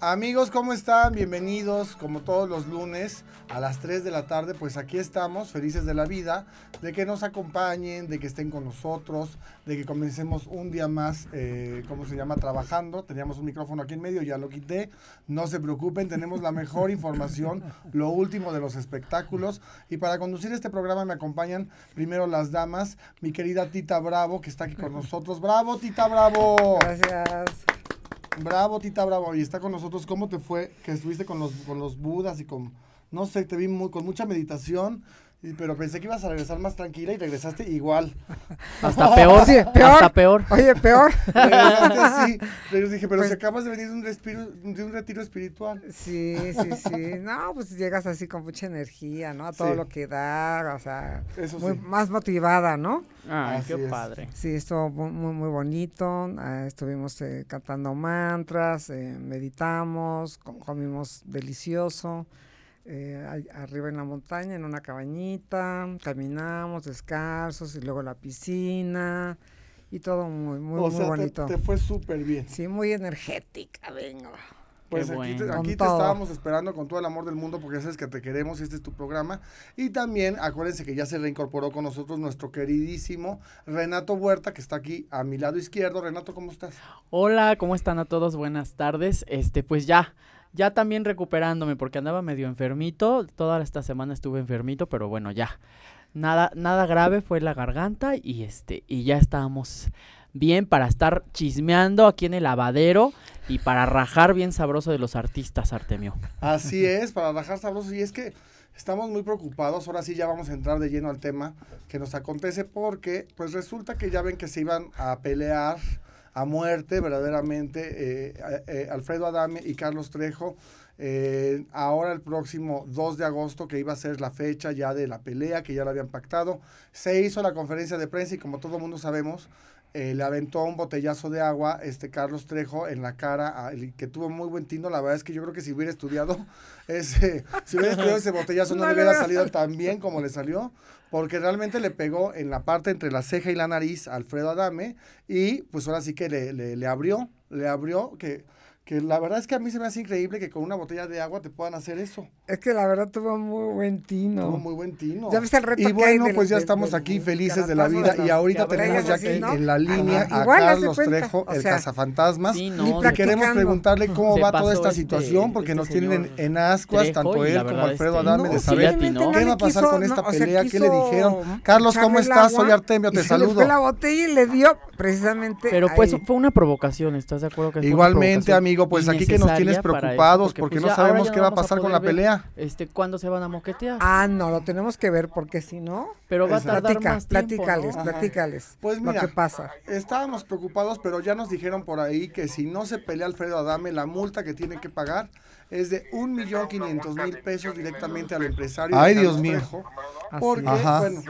Amigos, ¿cómo están? Bienvenidos, como todos los lunes, a las 3 de la tarde. Pues aquí estamos, felices de la vida, de que nos acompañen, de que estén con nosotros, de que comencemos un día más, eh, ¿cómo se llama? Trabajando. Teníamos un micrófono aquí en medio, ya lo quité. No se preocupen, tenemos la mejor información, lo último de los espectáculos. Y para conducir este programa me acompañan primero las damas, mi querida Tita Bravo, que está aquí con nosotros. ¡Bravo, Tita Bravo! Gracias. Bravo, Tita Bravo. Y está con nosotros. ¿Cómo te fue que estuviste con los, con los budas y con, no sé, te vi muy, con mucha meditación? Y- Pero pensé que ibas a regresar más tranquila y regresaste igual. Hasta peor, Sí, peor. hasta peor. Oye, peor. Regresaste así. Pero dije, pero Pues- si acabas de venir de un, respiro- de un retiro espiritual. Sí, sí, sí. No, pues llegas así con mucha energía, ¿no? A todo Sí. lo que da, o sea, Eso muy, sí. más motivada, ¿no? Ay, Así qué es. padre. Sí, estuvo muy, muy, bonito. ah, estuvimos eh, cantando mantras, eh, meditamos, com- comimos delicioso. Eh, arriba en la montaña, en una cabañita, caminamos descalzos y luego la piscina y todo muy, muy, o muy sea, bonito. te fue súper bien. Sí, muy energética, venga. Pues Qué aquí, te, aquí te todo. estábamos esperando con todo el amor del mundo porque ya sabes que te queremos y este es tu programa. Y también acuérdense que ya se reincorporó con nosotros nuestro queridísimo Renato Huerta, que está aquí a mi lado izquierdo. Renato, ¿cómo estás? Hola, ¿cómo están a todos? Buenas tardes. Este, pues ya, ya también recuperándome porque andaba medio enfermito. Toda esta semana estuve enfermito, pero bueno, ya. Nada, nada grave fue la garganta y este, y ya estábamos bien para estar chismeando aquí en el lavadero y para rajar bien sabroso de los artistas, Artemio. Así es, para rajar sabrosos. Y es que estamos muy preocupados. Ahora sí ya vamos a entrar de lleno al tema que nos acontece porque pues resulta que ya ven que se iban a pelear a muerte verdaderamente eh, eh, Alfredo Adame y Carlos Trejo. eh, ahora el próximo 2 de agosto, que iba a ser la fecha ya de la pelea, que ya lo habían pactado, se hizo la conferencia de prensa y como todo mundo sabemos, eh, le aventó un botellazo de agua este Carlos Trejo en la cara, a- el que tuvo muy buen tino. La verdad es que yo creo que si hubiera estudiado ese, si hubiera estudiado ese botellazo no, le hubiera hubiera salido tan bien como le salió, porque realmente le pegó en la parte entre la ceja y la nariz a Alfredo Adame y pues ahora sí que le, le, le abrió, le abrió que que la verdad es que a mí se me hace increíble que con una botella de agua te puedan hacer eso. Es que la verdad tuvo muy buen tino. Tuvo muy buen tino. ¿Ya viste el reto y que hay bueno, del- pues ya del- estamos del- aquí del felices de la vida y ahorita tenemos ya aquí ¿no? en la línea Ajá. a Igual, Carlos Trejo, o el cazafantasmas. Sí, ni no, Y queremos preguntarle cómo Se va toda esta este- situación, porque este nos tienen en, ascuas, tanto él como Alfredo este, Adame, de saber qué va a pasar con esta pelea, qué le dijeron. Carlos, ¿cómo estás? Soy Artemio, te saludo. la botella y le dio precisamente Pero pues fue una provocación, ¿estás de acuerdo que Igualmente, provocación amigo, pues aquí que nos tienes preocupados porque, pues, no ya sabemos qué va a pasar con la ver, pelea. Este, ¿cuándo se van a moquetear? Ah, no, lo tenemos que ver porque si no... Pero va a Exacto. tardar Platica, más tiempo, platícales, platícales. Pues lo mira, que pasa. Estábamos preocupados, pero ya nos dijeron por ahí que si no se pelea Alfredo Adame, la multa que tiene que pagar es de un millón quinientos mil pesos directamente al empresario. Ay, Dios mío. Así Porque, bueno,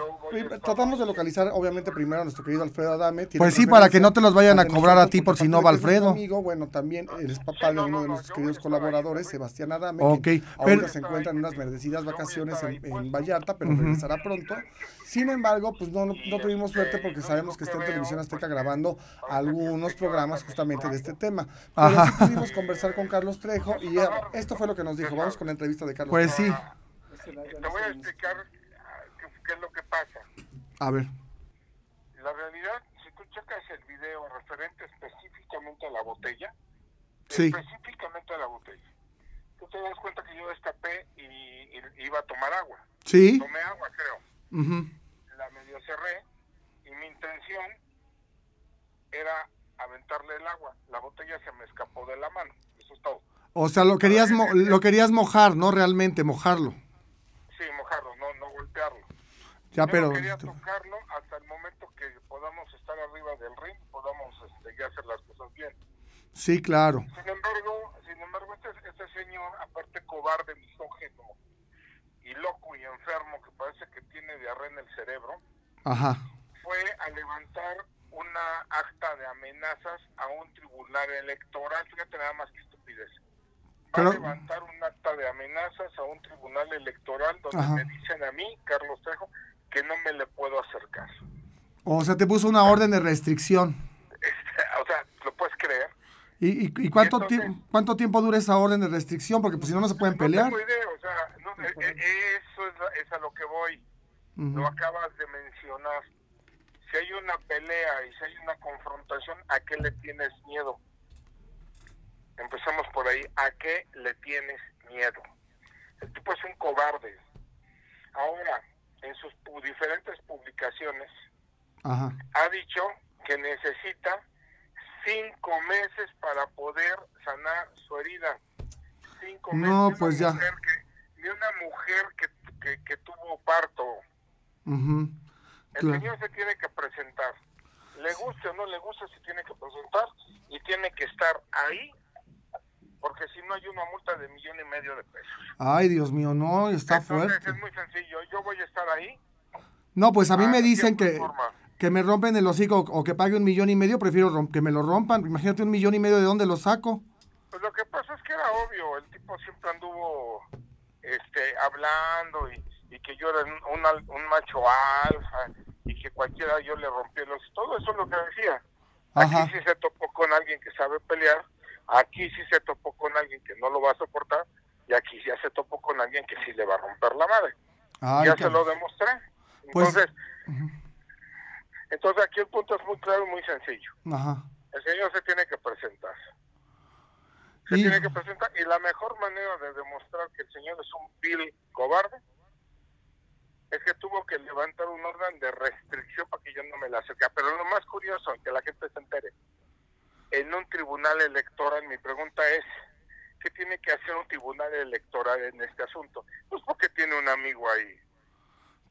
tratamos de localizar, obviamente, primero a nuestro querido Alfredo Adame. tiene Pues sí, para que no te los vayan a cobrar a ti por porque si no va Alfredo. amigo, bueno, también es papá de uno de nuestros queridos colaboradores, Sebastián Adame. Ok, que pero- ahorita se encuentra en unas merecidas vacaciones en, en Vallarta, pero regresará pronto. Sin embargo, pues no, no, no tuvimos suerte porque sabemos que está en Televisión Azteca grabando algunos programas justamente de este tema. Pero Ajá. sí pudimos conversar con Carlos Trejo y eh, esto fue lo que nos dijo. Vamos con la entrevista de Carlos Pues Trejo. sí, Te voy a explicar qué, es lo que pasa. A ver. La realidad, si tú checas el video referente específicamente a la botella, Sí. específicamente a la botella, tú te das cuenta que yo destapé y, y iba a tomar agua. Sí. Tomé agua, creo. Ujú. La medio cerré y mi intención era aventarle el agua. La botella se me escapó de la mano. Eso es todo. O sea, lo querías, mo- lo querías mojar, no realmente mojarlo. Sí, mojarlo. Ya, Yo pero... no quería tocarlo hasta el momento que podamos estar arriba del ring, podamos este, ya hacer las cosas bien. Sí, claro. Sin embargo, sin embargo este, este señor, aparte cobarde, misógeno y loco y enfermo, que parece que tiene diarrea en el cerebro, Ajá. fue a levantar una acta de amenazas a un tribunal electoral. Fíjate nada más que estupidez. Va Pero- a levantar un acta de amenazas a un tribunal electoral donde Ajá. me dicen a mí, Carlos Trejo, que no me le puedo acercar. O sea, te puso una orden de restricción. O sea, ¿lo puedes creer? ¿Y, y, y cuánto, entonces- tie- cuánto tiempo dura esa orden de restricción? Porque pues si no, no se pueden pelear. No tengo idea, o sea, no, eh, eh, eso es, a- es a lo que voy. Ujú. Lo acabas de mencionar. Si hay una pelea y si hay una confrontación, ¿a qué le tienes miedo? Empezamos por ahí. ¿A qué le tienes miedo? El tipo es un cobarde. Ahora, en sus pu- diferentes publicaciones, Ajá. ha dicho que necesita cinco meses para poder sanar su herida. Cinco No, meses. pues Una ya. mujer que- de una mujer que, que, que tuvo parto. El Claro. señor se tiene que presentar. Le guste o no le guste, se tiene que presentar y tiene que estar ahí, porque si no hay una multa de millón y medio de pesos. Ay, Dios mío, no, está Entonces fuerte. es muy sencillo. Yo voy a estar ahí. No, pues a mí Ah, me dicen que, forma. que me rompen el hocico o que pague un millón y medio, prefiero que me lo rompan. Imagínate un millón y medio de dónde lo saco. Pues lo que pasa es que era obvio, el tipo siempre anduvo este, hablando y, y que yo era un, un macho alfa y que cualquiera yo le rompía los... Todo eso es lo que decía. Aquí Ajá. sí se topó con alguien que sabe pelear, aquí sí se topó con alguien que no lo va a soportar y aquí ya se topó con alguien que sí le va a romper la madre. Ay, ya se lo demostré. Pues- Entonces, entonces aquí el punto es muy claro y muy sencillo. Ajá. El señor se tiene que presentar. Se Y- tiene que presentar. Y la mejor manera de demostrar que el señor es un vil cobarde es que tuvo que levantar un orden de restricción para que yo no me la acerque. Pero lo más curioso, que la gente se entere, en un tribunal electoral, mi pregunta es, ¿qué tiene que hacer un tribunal electoral en este asunto? Pues porque tiene un amigo ahí.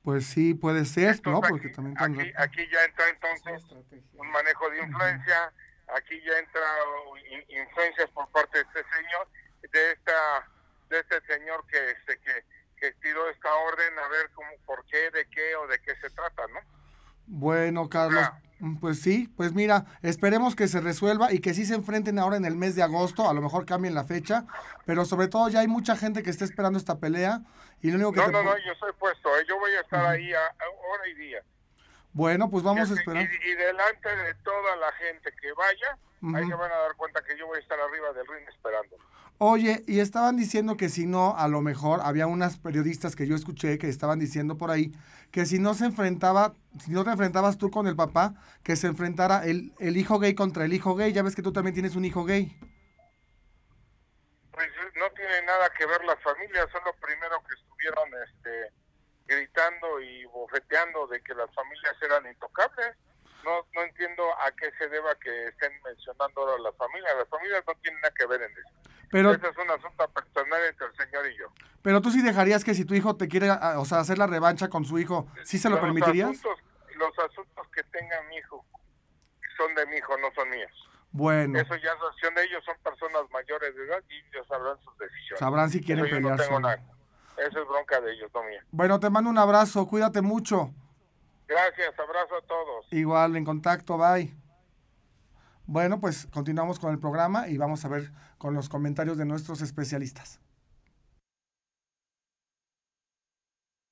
Pues sí, puede ser, ¿no? Porque aquí, también tan aquí, ya entra entonces un manejo de influencia, aquí ya entra in- influencias por parte de este señor, de esta de este señor que este que, que tiró esta orden a ver cómo por qué, de qué o de qué se trata, ¿no? Bueno, Carlos, mm, pues sí, pues mira, esperemos que se resuelva y que sí se enfrenten ahora en el mes de agosto, a lo mejor cambien la fecha, pero sobre todo ya hay mucha gente que está esperando esta pelea y lo único que No, te no, no, yo estoy puesto, ¿eh? yo voy a estar ahí a, a hora y día. Bueno, pues vamos a Y- esperar. Y, y delante de toda la gente que vaya, ahí Ujú. se van a dar cuenta que yo voy a estar arriba del ring esperando. Oye, y estaban diciendo que si no, a lo mejor había unas periodistas que yo escuché que estaban diciendo por ahí que si no se enfrentaba, si no te enfrentabas tú con el papá, que se enfrentara el, el hijo gay contra el hijo gay. Ya ves que tú también tienes un hijo gay. Pues no tiene nada que ver las familias, son los primeros que estuvieron este, gritando y bofeteando de que las familias eran intocables. No, no entiendo a qué se deba que estén mencionando ahora las familias. Las familias no tienen nada que ver en eso. Pero, Ese es un asunto personal entre el señor y yo. pero tú sí dejarías que si tu hijo te quiere, a- o sea, hacer la revancha con su hijo, ¿sí se lo Los permitirías? Asuntos, los asuntos que tenga mi hijo son de mi hijo, no son míos. Bueno, Eso ya es acción de ellos, son personas mayores de edad y ellos sabrán sus decisiones. sabrán si quieren Eso pelearse. no. nada. Eso es bronca de ellos, no mía. Bueno, te mando un abrazo, cuídate mucho. Gracias, abrazo a todos. Igual, en contacto, bye. Bueno, pues continuamos con el programa y vamos a ver con los comentarios de nuestros especialistas.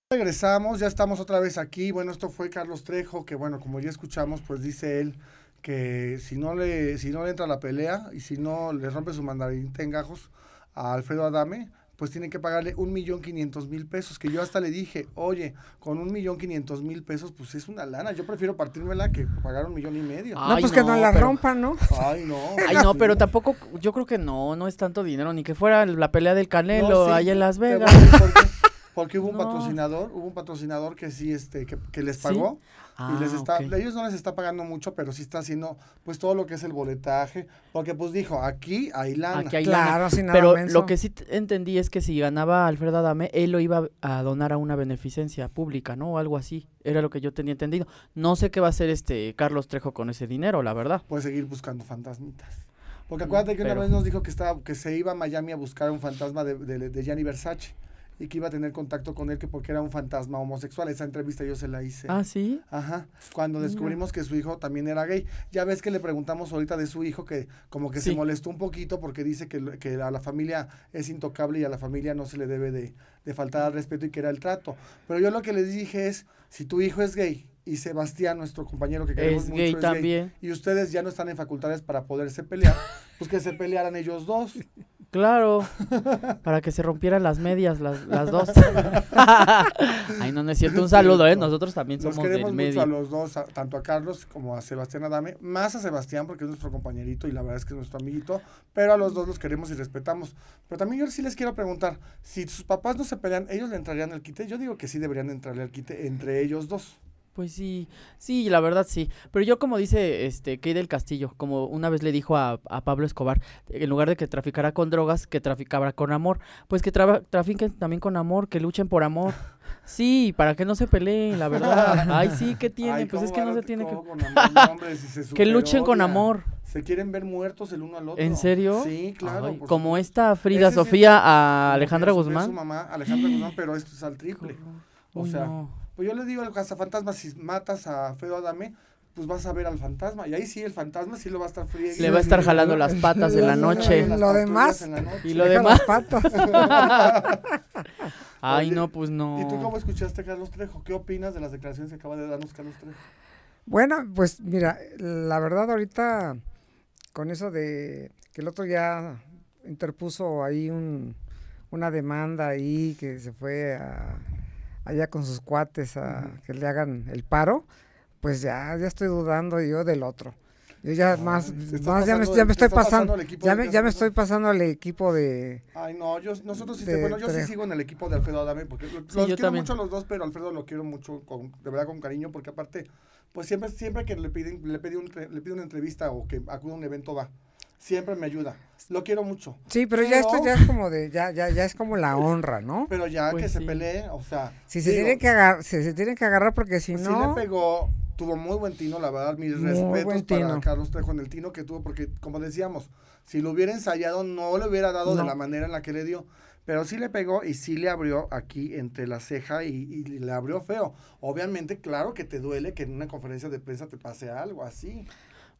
Regresamos, ya estamos otra vez aquí. Bueno, esto fue Carlos Trejo, que bueno, como ya escuchamos, pues dice él que si no le, si no le entra la pelea y si no le rompe su mandarín en gajos a Alfredo Adame, pues tiene que pagarle un millón quinientos mil pesos, que yo hasta le dije, oye, con un millón quinientos mil pesos, pues es una lana, yo prefiero partírmela que pagar un millón y medio. No, pues que no, no la pero- rompan, ¿no? Ay, no. Ay, no, pero tampoco, yo creo que no, no es tanto dinero, ni que fuera la pelea del Canelo No, sí, allá en Las Vegas. Porque hubo un No. patrocinador, hubo un patrocinador que sí, este, que, que les ¿Sí? pagó. y les Ah, está, ok. ellos no les está pagando mucho, pero sí está haciendo, pues, todo lo que es el boletaje. Porque, pues, dijo, aquí hay lana. Aquí hay Claro, lana. sin nada Pero menso. lo que sí entendí es que si ganaba Alfredo Adame, él lo iba a donar a una beneficencia pública, ¿no? O algo así. Era lo que yo tenía entendido. No sé qué va a hacer este Carlos Trejo con ese dinero, la verdad. Puede seguir buscando fantasmitas. Porque Mm, acuérdate que una pero- vez nos dijo que estaba, que se iba a Miami a buscar un fantasma de, de, de Gianni Versace. Y que iba a tener contacto con él que porque era un fantasma homosexual. Esa entrevista yo se la hice. Ah, sí. Ajá, cuando descubrimos que su hijo también era gay. Ya ves que le preguntamos ahorita de su hijo que como que se Sí. molestó un poquito porque dice que, que a la familia es intocable y a la familia no se le debe de, de faltar al respeto y que era el trato. Pero yo lo que les dije es, si tu hijo es gay y Sebastián, nuestro compañero que queremos Es mucho, gay es también. y ustedes ya no están en facultades para poderse pelear, pues que se pelearan ellos dos. Claro, para que se rompieran las medias, las, las dos. Ay, no, no es cierto. Un saludo, ¿eh? Nosotros también somos queremos del mucho a medio. los dos, a- tanto a Carlos como a Sebastián Adame, más a Sebastián porque es nuestro compañerito y la verdad es que es nuestro amiguito, pero a los dos los queremos y respetamos. Pero también yo sí les quiero preguntar, si sus papás no se pelean, ¿ellos le entrarían al quite? Yo digo que sí deberían entrarle al quite entre ellos dos. Pues sí, sí, la verdad sí. Pero yo como dice este Key del Castillo, como una vez le dijo a, a Pablo Escobar, en lugar de que traficara con drogas, que traficara con amor. Pues que traba- trafiquen también con amor, que luchen por amor. Sí, para que no se peleen, la verdad. Ay, sí, ¿qué tiene? Ay, pues ¿cómo es que no se tiene que... cómo con amor? No, hombre, si se Que luchen con amor. Se quieren ver muertos el uno al otro. ¿En serio? Sí, claro. Ay, como esta Frida Ese Sofía a Alejandra Sofía, Su Guzmán. mamá, Alejandra Guzmán, pero esto es al triple. O sea, no. Pues yo le digo al cazafantasmas, si matas a Alfredo Adame, pues vas a ver al fantasma. Y ahí sí, el fantasma sí lo va a estar friegue. Le va a estar jalando las patas en la noche. Las Lo demás. en la noche. Y lo demás. las patas. Ay, no, pues no. ¿Y tú cómo escuchaste a Carlos Trejo? ¿Qué opinas de las declaraciones que acaba de darnos Carlos Trejo? Bueno, pues mira, la verdad ahorita con eso de que el otro ya interpuso ahí un, una demanda ahí que se fue a- allá con sus cuates a que le hagan el paro, pues ya, ya estoy dudando yo del otro. Yo ya Ay, más, más ya me, ya me estoy pasando pasando, al equipo ya de me, ya me estoy pasando al equipo de, Ay, no, yo, nosotros sí, De bueno, yo sí sigo en el equipo de Alfredo Adame, porque lo- los quiero también. mucho a los dos, pero Alfredo lo quiero mucho, con, de verdad con cariño, porque aparte, pues siempre, siempre que le piden, le pide un, le pido una entrevista o que acude a un evento va, siempre me ayuda. Lo quiero mucho. Sí, pero ya esto ya es como de, ya, ya, ya es como la honra, ¿no? Pero ya Pues que se sí. pelee, o sea. Si se digo, tienen que agarrar, si se tienen que agarrar porque si sí no, le pegó, tuvo muy buen tino, la verdad, mis Muy respetos para tino. Carlos Trejo en el tino que tuvo, porque como decíamos, si lo hubiera ensayado no le hubiera dado de la manera en la que le dio. Pero sí le pegó y sí le abrió aquí entre la ceja y, y le abrió feo. Obviamente, claro que te duele que en una conferencia de prensa te pase algo así.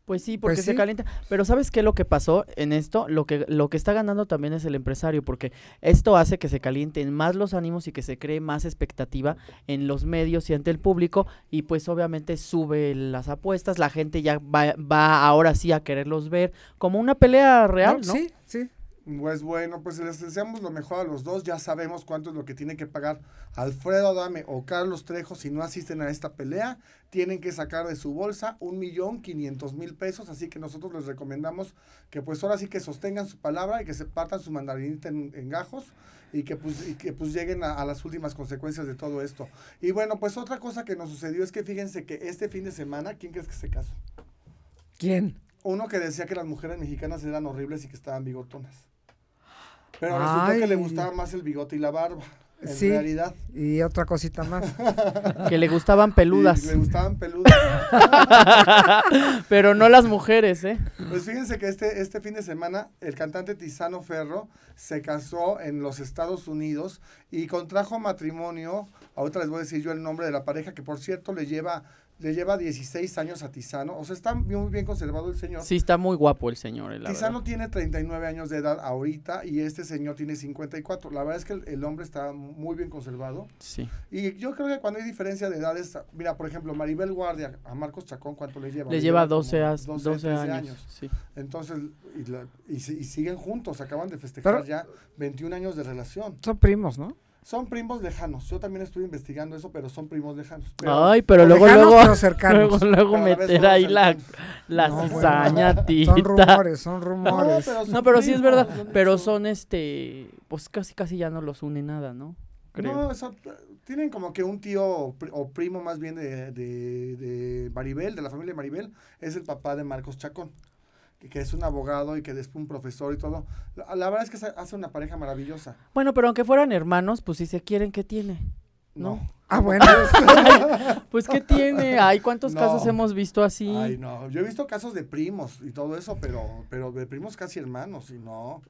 Pues sí, porque Pues se sí. calienta. Pero ¿sabes qué es lo que pasó en esto? Lo que, lo que está ganando también es el empresario, porque esto hace que se calienten más los ánimos y que se cree más expectativa en los medios y ante el público y pues obviamente sube las apuestas, la gente ya va, va ahora sí a quererlos ver como una pelea real, ¿no? Sí, sí. Pues bueno, pues les deseamos lo mejor a los dos. Ya sabemos cuánto es lo que tiene que pagar Alfredo Adame o Carlos Trejo si no asisten a esta pelea. Tienen que sacar de su bolsa un millón quinientos mil pesos. Así que nosotros les recomendamos que pues ahora sí que sostengan su palabra y que se partan su mandarinita en, en gajos y que pues, y que pues lleguen a, a las últimas consecuencias de todo esto. Y bueno, pues otra cosa que nos sucedió es que fíjense que este fin de semana, ¿quién crees que se casó? ¿Quién? Uno que decía que las mujeres mexicanas eran horribles y que estaban bigotonas. Pero resultó que le Ay. gustaba más el bigote y la barba. En Sí. realidad. Y otra cosita más. Que le gustaban peludas, Y le gustaban peludas. pero no las mujeres, ¿eh? pues fíjense que este, este fin de semana el cantante Tizano Ferro se casó en los Estados Unidos y contrajo matrimonio. Ahorita les voy a decir yo el nombre de la pareja, que por cierto le lleva, le lleva 16 años a Tizano. O sea, está muy bien conservado el señor. Sí, está muy guapo el señor, eh, la Tizano verdad. tiene 39 años de edad ahorita y este señor tiene 54. La verdad es que el, el hombre está muy bien conservado. Sí. Y yo creo que cuando hay diferencia de edades, mira, por ejemplo, Maribel Guardia a Marcos Chacón, ¿cuánto le lleva? Le lleva como 12, as- 12, 12 13 años. Sí. Entonces, y, la- y y siguen juntos, acaban de festejar Pero- ya 21 años de relación. Son primos, ¿no? Son primos lejanos. Yo también estuve investigando eso, pero son primos lejanos. Pero- Ay, pero luego, Lejanos, luego, pero cercanos. luego, luego meter son ahí la, cercanos. la No, bueno. cizaña, tita. Son rumores, son No, rumores. pero, son No, pero sí es verdad, pero son este, pues casi casi ya no los une nada, ¿no? Creo. No, son- tienen como que un tío o o primo más bien de, de, de Maribel, de la familia de Maribel, es el papá de Marcos Chacón, que, que es un abogado y que después un profesor y todo. La, la verdad es que se hace una pareja maravillosa. Bueno, pero aunque fueran hermanos, pues si se quieren, ¿qué tiene? No. No. Ah, bueno. Pues ¿qué tiene? Ay, ¿cuántos No. casos hemos visto así? Ay, no. Yo he visto casos de primos y todo eso, pero, pero de primos casi hermanos y no.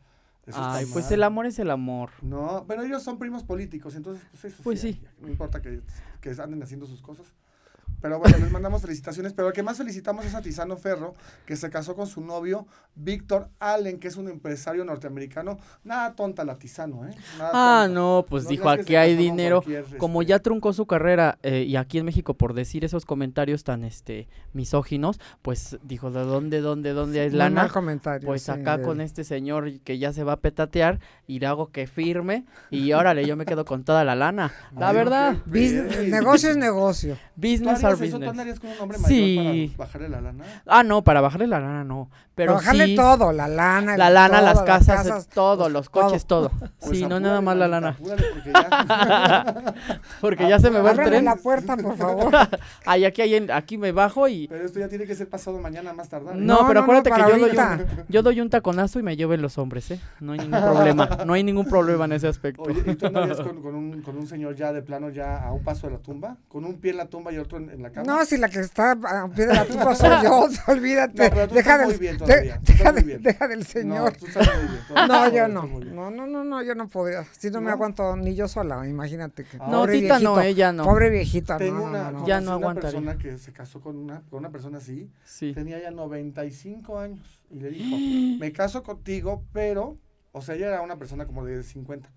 eso Ay, pues mal. el amor es el amor. No, pero ellos son primos políticos, entonces pues eso Pues sí, sí. No importa que, que anden haciendo sus cosas. Pero bueno, les mandamos felicitaciones. Pero el que más felicitamos es a Tizano Ferro, que se casó con su novio, Víctor Allen, que es un empresario norteamericano. Nada tonta la Tizano, ¿eh? Nada Ah, tonta. no, pues No dijo, que aquí hay dinero. cualquier, Como este, ya truncó su carrera eh, y aquí en México por decir esos comentarios tan este misóginos, pues dijo, ¿de dónde, dónde, dónde hay lana? comentario. Pues sí, acá de- con este señor que ya se va a petatear y le hago que firme y órale, yo me quedo con toda la lana. La Ay, verdad, Business- negocio es negocio. ¿Tú business eso? ¿Tú business. andarías con un hombre mayor Sí. para bajarle la lana? Ah, no, para bajarle la lana no, pero bajarle sí todo, la lana. la lana, las casas, todo, pues, los coches, todo. Pues sí, no apúrale, nada más la lana, porque ya- porque ya se me va el tren. la puerta, por favor. Ay, aquí, hay en- aquí me bajo y Pero esto ya tiene que ser pasado mañana más tardar. ¿eh? No, No, pero no, no, acuérdate que yo doy, un, yo doy un taconazo y me lleven los hombres, ¿eh? No hay ningún problema. No hay ningún problema en ese aspecto. Oye, ¿y tú andarías con, con un, con un señor ya de plano, ya a un paso de la tumba? ¿Con un pie en la tumba y otro en, en la cama? No, si la que está a pie de la tumba soy yo, olvídate. No, pero tú deja, estás del, muy bien de- todavía, tú deja, estás muy del- bien. deja del No, señor. tú estás muy bien, todavía, No, todavía yo no. No, no, no, no, yo no podría. Si no, me ¿No? aguanto ni yo sola, imagínate que. No, no, pobre Tita no, ella no. Pobre viejita, Tengo no, una, no, no. Ya no una aguantaría. persona que se casó con una, con una persona así, Sí. tenía ya 95 años y le dijo, me caso contigo, pero, o sea, ella era una persona como de 50,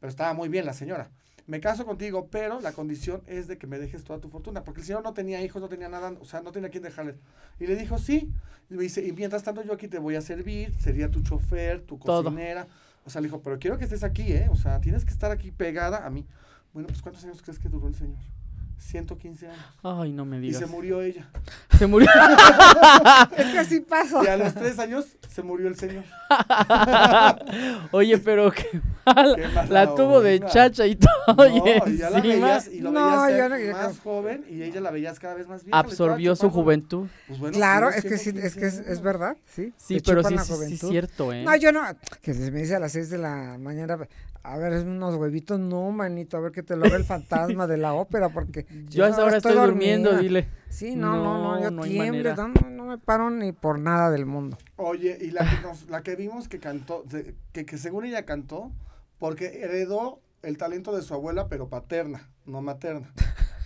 pero estaba muy bien la señora. Me caso contigo, pero la condición es de que me dejes toda tu fortuna, porque el señor no tenía hijos, no tenía nada, o sea, no tenía quien dejarle. Y le dijo, sí, y me dice, y mientras tanto yo aquí te voy a servir, sería tu chofer, tu Todo. cocinera. O sea, le dijo, pero quiero que estés aquí, ¿eh? O sea, tienes que estar aquí pegada a mí. Bueno, pues ¿cuántos años crees que duró el señor? 115 años. Ay, no me Y digas. se murió ella. Se murió. Es que así pasa. Y a los tres años se murió el señor. Oye, pero qué mal. Qué La tuvo de onda. chacha y todo. No, y y ya la veías y lo No, veías no- más joven y ella la veías cada vez más vieja. absorbió su juventud. Pues bueno, Claro, es que sí, es que es, 115 es verdad, sí. Sí, pero sí, sí, sí, cierto, ¿eh? No, yo no, que se me dice a las 6 de la mañana, a ver, unos huevitos, no, manito, a ver que te lo haga el fantasma de la ópera, porque Yo a esa hora estoy, durmiendo, dormida. dile. Sí, no, no, no, No, yo no no, no, no me paro ni por nada del mundo. Oye, y la que, nos- la que vimos que cantó, de- que, que según ella cantó, porque heredó el talento de su abuela, pero paterna, no materna,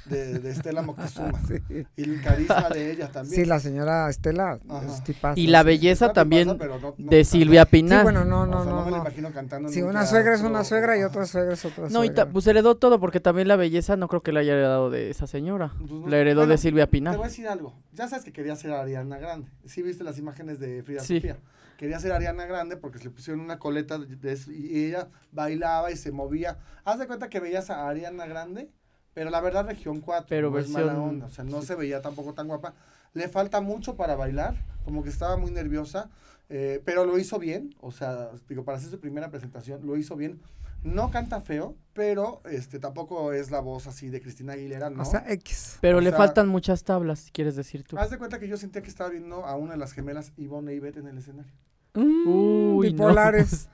de, de Estela Moctezuma. Sí, Y el carisma de ella también. Sí, la señora Estela Ajá. es tipazo. Y la sí. belleza también no- no de. Silvia Sí, Pinal. bueno, no, O no, sea, no, me la imagino cantando Sí, un una suegra es una suegra y otra suegra es otra No, y suegra. ta- pues heredó todo, porque también la belleza no creo que la haya heredado de esa señora. Pues La heredó bueno, de Silvia Te Pinal. voy a decir algo. Ya sabes que quería ser Ariana Grande. Sí viste las imágenes de Frida Sí. Sofía. Quería ser Ariana Grande porque se le pusieron una coleta de, de eso y ella bailaba y se movía. Haz de cuenta que veías a Ariana Grande, pero la verdad región 4. Pero no es mala onda, O sea, no sí. se veía tampoco tan guapa. Le falta mucho para bailar, como que estaba muy nerviosa, eh, pero lo hizo bien. O sea, digo, para hacer su primera presentación, lo hizo bien. No canta feo, pero este tampoco es la voz así de Cristina Aguilera, ¿no? O sea, X. Pero o le sea- faltan muchas tablas, quieres decir tú. Haz de cuenta que yo sentía que estaba viendo a una de las gemelas Ivonne e Ivette en el escenario. Mm, Uy, no. bipolares.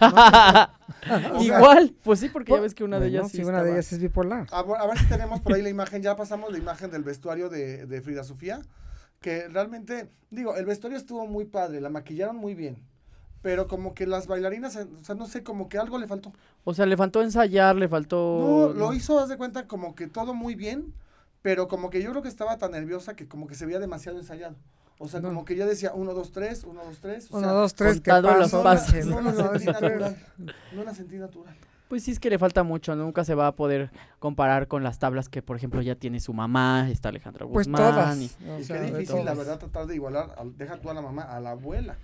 O sea, Igual, pues sí, porque ya ves que una de ellas sí sí, una de ellas es bipolar. A, ver- a ver si tenemos por ahí la imagen. Ya pasamos la imagen del vestuario de, de Frida Sofía. Que realmente, digo, el vestuario estuvo muy padre, la maquillaron muy bien. Pero como que las bailarinas, eh, o sea, no sé, como que algo le faltó. O sea, le faltó ensayar, le faltó... No, lo hizo, haz de cuenta, como que todo muy bien. Pero como que yo creo que estaba tan nerviosa que como que se veía demasiado ensayado. O sea, No. como que ya decía uno, dos, tres, uno, dos, tres. O Uno, sea, dos, tres, ¿qué contado los pasó? pasos. no, Uno, la sentí natural. No la sentí natural. Pues sí, es que le falta mucho, nunca se va a poder comparar con las tablas que, por ejemplo, ya tiene su mamá, está Alejandra Pues Guzmán. todas. y- o Y sea, qué de difícil, la verdad, tratar de igualar, al- deja tú a la mamá, a la abuela.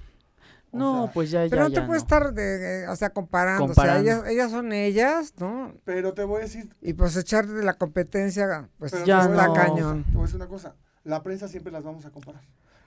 O No, sea, pues ya, Pero ya, no te ya puedes no. estar, de, eh, o sea, comparando. Comparando. O sea, ellas, ellas son ellas, ¿no? Pero te voy a decir, Y pues echarte de la competencia, pues pero ya está no. cañón. Te voy a decir una cosa, la prensa siempre las vamos a comparar.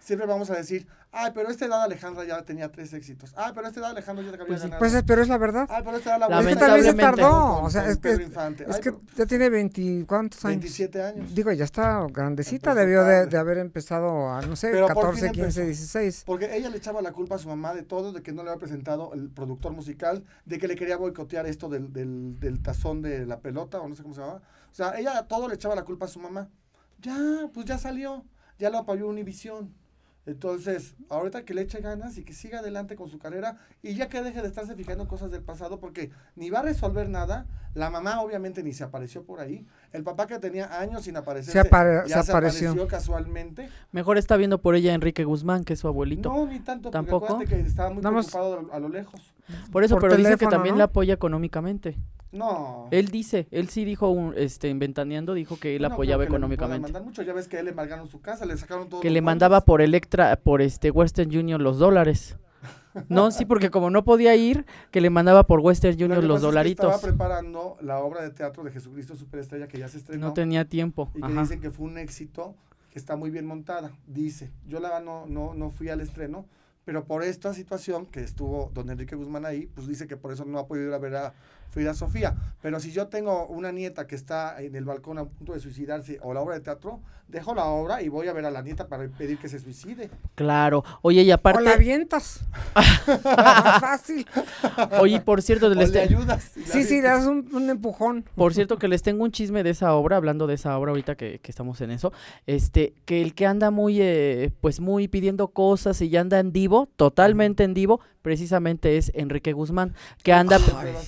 Siempre vamos a decir, ay, pero esta edad Alejandra ya tenía tres éxitos. Ay, pero esta edad Alejandra ya había Pues ganado. Pues, es- pero es la verdad. ay, pero esta edad la Es que también se tardó. con- O sea, es que, Infante. es Ay, que pero ya tiene 20, ¿cuántos años? 27 años. Digo, ya está grandecita, Empezó debió de, haber empezado a, no sé, Pero por 14, fin 15, empezó. 16. Porque ella le echaba la culpa a su mamá de todo, de que no le había presentado el productor musical, de que le quería boicotear esto del, del, del tazón de la pelota, o no sé cómo se llamaba. O sea, ella a todo le echaba la culpa a su mamá. Ya, pues ya salió, ya lo apoyó Univisión. Entonces, ahorita que le eche ganas y que siga adelante con su carrera y ya que deje de estarse fijando en cosas del pasado porque ni va a resolver nada, la mamá obviamente ni se apareció por ahí, el papá que tenía años sin aparecer Se apare- ya se apareció. casualmente. Mejor está viendo por ella a Enrique Guzmán, que es su abuelito. No, ni tanto, porque ¿Tampoco? acuérdate que estaba muy preocupado a lo lejos. Por eso, por pero dice que teléfono, también ¿no? le apoya económicamente. No. Él dice, él sí dijo, un, este, en Ventaneando, dijo que él No apoyaba que económicamente. mucho, ya ves que a él le embargaron su casa, le sacaron todo Que le mandaba por Electra, por este Western Union los dólares. No, sí, porque como no podía ir, que le mandaba por Western Union los dolaritos. estaba preparando la obra de teatro de Jesucristo Superestrella que ya se estrenó. No tenía tiempo. y que Ajá. dicen que fue un éxito, que está muy bien montada, dice. Yo la no, no, no fui al estreno, pero por esta situación que estuvo don Enrique Guzmán ahí, pues dice que por eso no ha podido ir a ver a Frida Sofía. Pero si yo tengo una nieta que está en el balcón a punto de suicidarse o la obra de teatro, dejo la obra y voy a ver a la nieta para pedir que se suicide. Claro. Oye, y O la aparte, avientas. Más fácil. oye, por cierto, les le te- ayudas. Sí, sí, le das un, un empujón. por cierto que les tengo un chisme de esa obra, hablando de esa obra ahorita que, que estamos en eso, este, que el que anda muy, eh, pues muy pidiendo cosas y ya anda en divo, totalmente en divo, precisamente es Enrique Guzmán, que anda,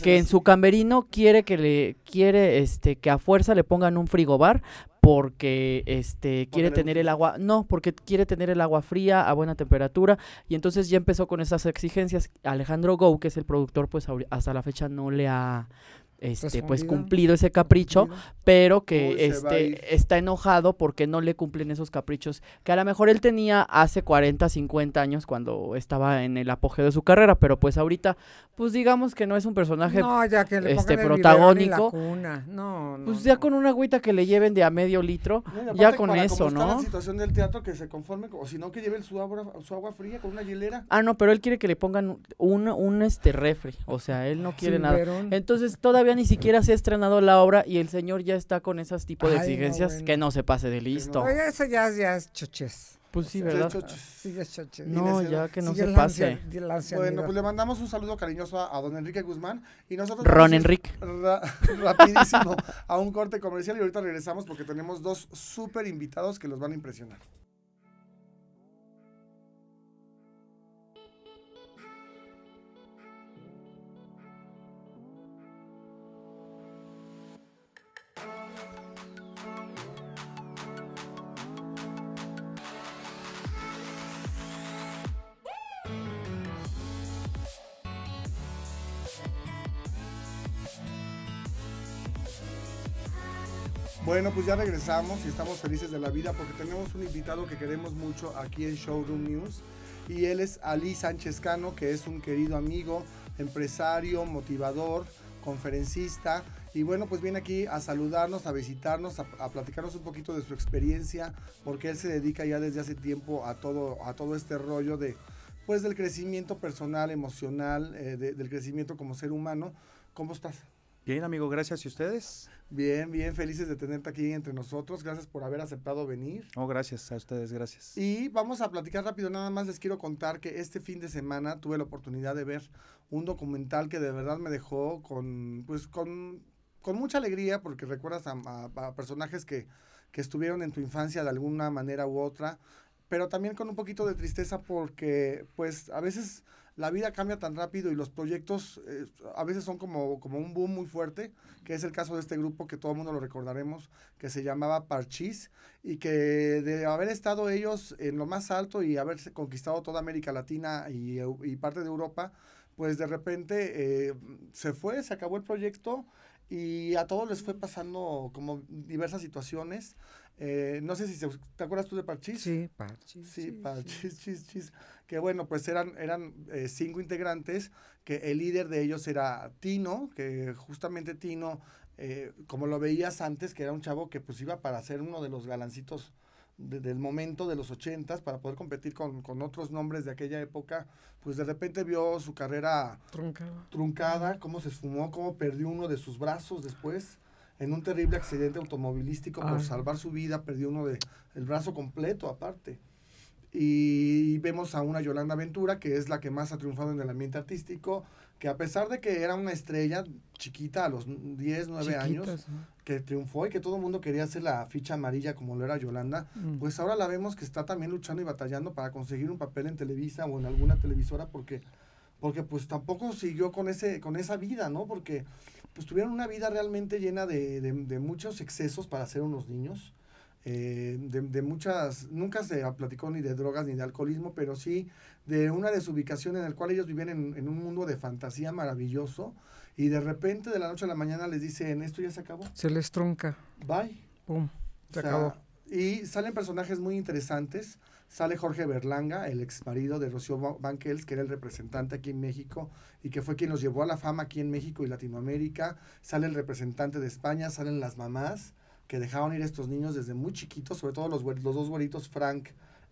que en su camerino quiere que le, quiere, este, que a fuerza le pongan un frigobar porque este quiere tener el agua, no, porque quiere tener el agua fría a buena temperatura y entonces ya empezó con esas exigencias. Alejandro Gou, que es el productor, pues hasta la fecha no le ha este pues cumplido ese capricho, pero que Uy, este está enojado porque no le cumplen esos caprichos que a lo mejor él tenía hace 40, 50 años cuando estaba en el apogeo de su carrera, pero pues ahorita pues digamos que no es un personaje No, ya que le este, la protagónico. cuna. No, no, pues ya no. con una agüita que le lleven de a medio litro, ya con para eso, cómo está ¿no? la situación del teatro que se conforme, o si no que lleve su agua, su agua fría con una hielera. Ah, no, pero él quiere que le pongan un, un este refri, o sea, él no quiere Sin nada. Entonces todavía ni siquiera se ha estrenado la obra y el señor ya está con esas tipo de Ay, no, exigencias bueno. que no se pase de listo. Eso ya, ya es choches. Pues sí, ¿verdad? Sí, ya es choches. No, ya que no se pase. Bueno, pues le mandamos un saludo cariñoso a, a don Enrique Guzmán y nosotros Ron Enrique. ra- rapidísimo a un corte comercial y ahorita regresamos porque tenemos dos súper invitados que los van a impresionar. Bueno, pues ya regresamos y estamos felices de la vida porque tenemos un invitado que queremos mucho aquí en Showroom News y él es Ali Sánchez Cano, que es un querido amigo, empresario, motivador, conferencista y bueno, pues viene aquí a saludarnos, a visitarnos, a, platicarnos un poquito de su experiencia porque él se dedica ya desde hace tiempo a todo, a todo este rollo de pues del crecimiento personal, emocional, eh, de- del crecimiento como ser humano. ¿Cómo estás? Bien, amigo, gracias. ¿Y ustedes? Bien, bien, felices de tenerte aquí entre nosotros. Gracias por haber aceptado venir. Oh, gracias a ustedes, gracias. Y vamos a platicar rápido, nada más les quiero contar que este fin de semana tuve la oportunidad de ver un documental que de verdad me dejó con, pues, con, con mucha alegría, porque recuerdas a, a- a personajes que, que estuvieron en tu infancia de alguna manera u otra, pero también con un poquito de tristeza porque, pues, a veces la vida cambia tan rápido y los proyectos eh, a veces son como, como un boom muy fuerte, que es el caso de este grupo que todo el mundo lo recordaremos, que se llamaba Parchís, y que de haber estado ellos en lo más alto y haberse conquistado toda América Latina y, parte de Europa, pues de repente eh, se fue, se acabó el proyecto y a todos les fue pasando como diversas situaciones. Eh, no sé si se- te acuerdas tú de Parchís. Sí, parchis, Sí, para chis, chis. Que bueno, pues eran, eran eh, cinco integrantes, que el líder de ellos era Tino, que justamente Tino, eh, como lo veías antes, que era un chavo que pues iba para ser uno de los galancitos de- del momento de los ochentas, para poder competir con, con otros nombres de aquella época, pues de repente vio su carrera Truncado. truncada, cómo se esfumó, cómo perdió uno de sus brazos después en un terrible accidente automovilístico por Ay. salvar su vida, perdió uno de el brazo completo aparte. Y vemos a una Yolanda Ventura, que es la que más ha triunfado en el ambiente artístico, que a pesar de que era una estrella chiquita a los 10, 9 años, que triunfó y que todo el mundo quería hacer la ficha amarilla como lo era Yolanda, mm. pues ahora la vemos que está también luchando y batallando para conseguir un papel en Televisa o en alguna televisora porque porque pues tampoco siguió con ese con esa vida, ¿no? Porque pues tuvieron una vida realmente llena de, de muchos excesos para ser unos niños eh, de, muchas, nunca se platicó ni de drogas ni de alcoholismo, pero sí de una desubicación en la cual ellos vivían en, un mundo de fantasía maravilloso y de repente de la noche a la mañana les dicen, esto ya se acabó. Se les trunca. Bye. Pum, se acabó. Y salen personajes muy interesantes. Sale Jorge Berlanga, el ex marido de Rocío Banquels, que era el representante aquí en México y que fue quien los llevó a la fama aquí en México y Latinoamérica. Sale el representante de España, salen las mamás que dejaban ir a estos niños desde muy chiquitos, sobre todo los, los dos güeritos, Frank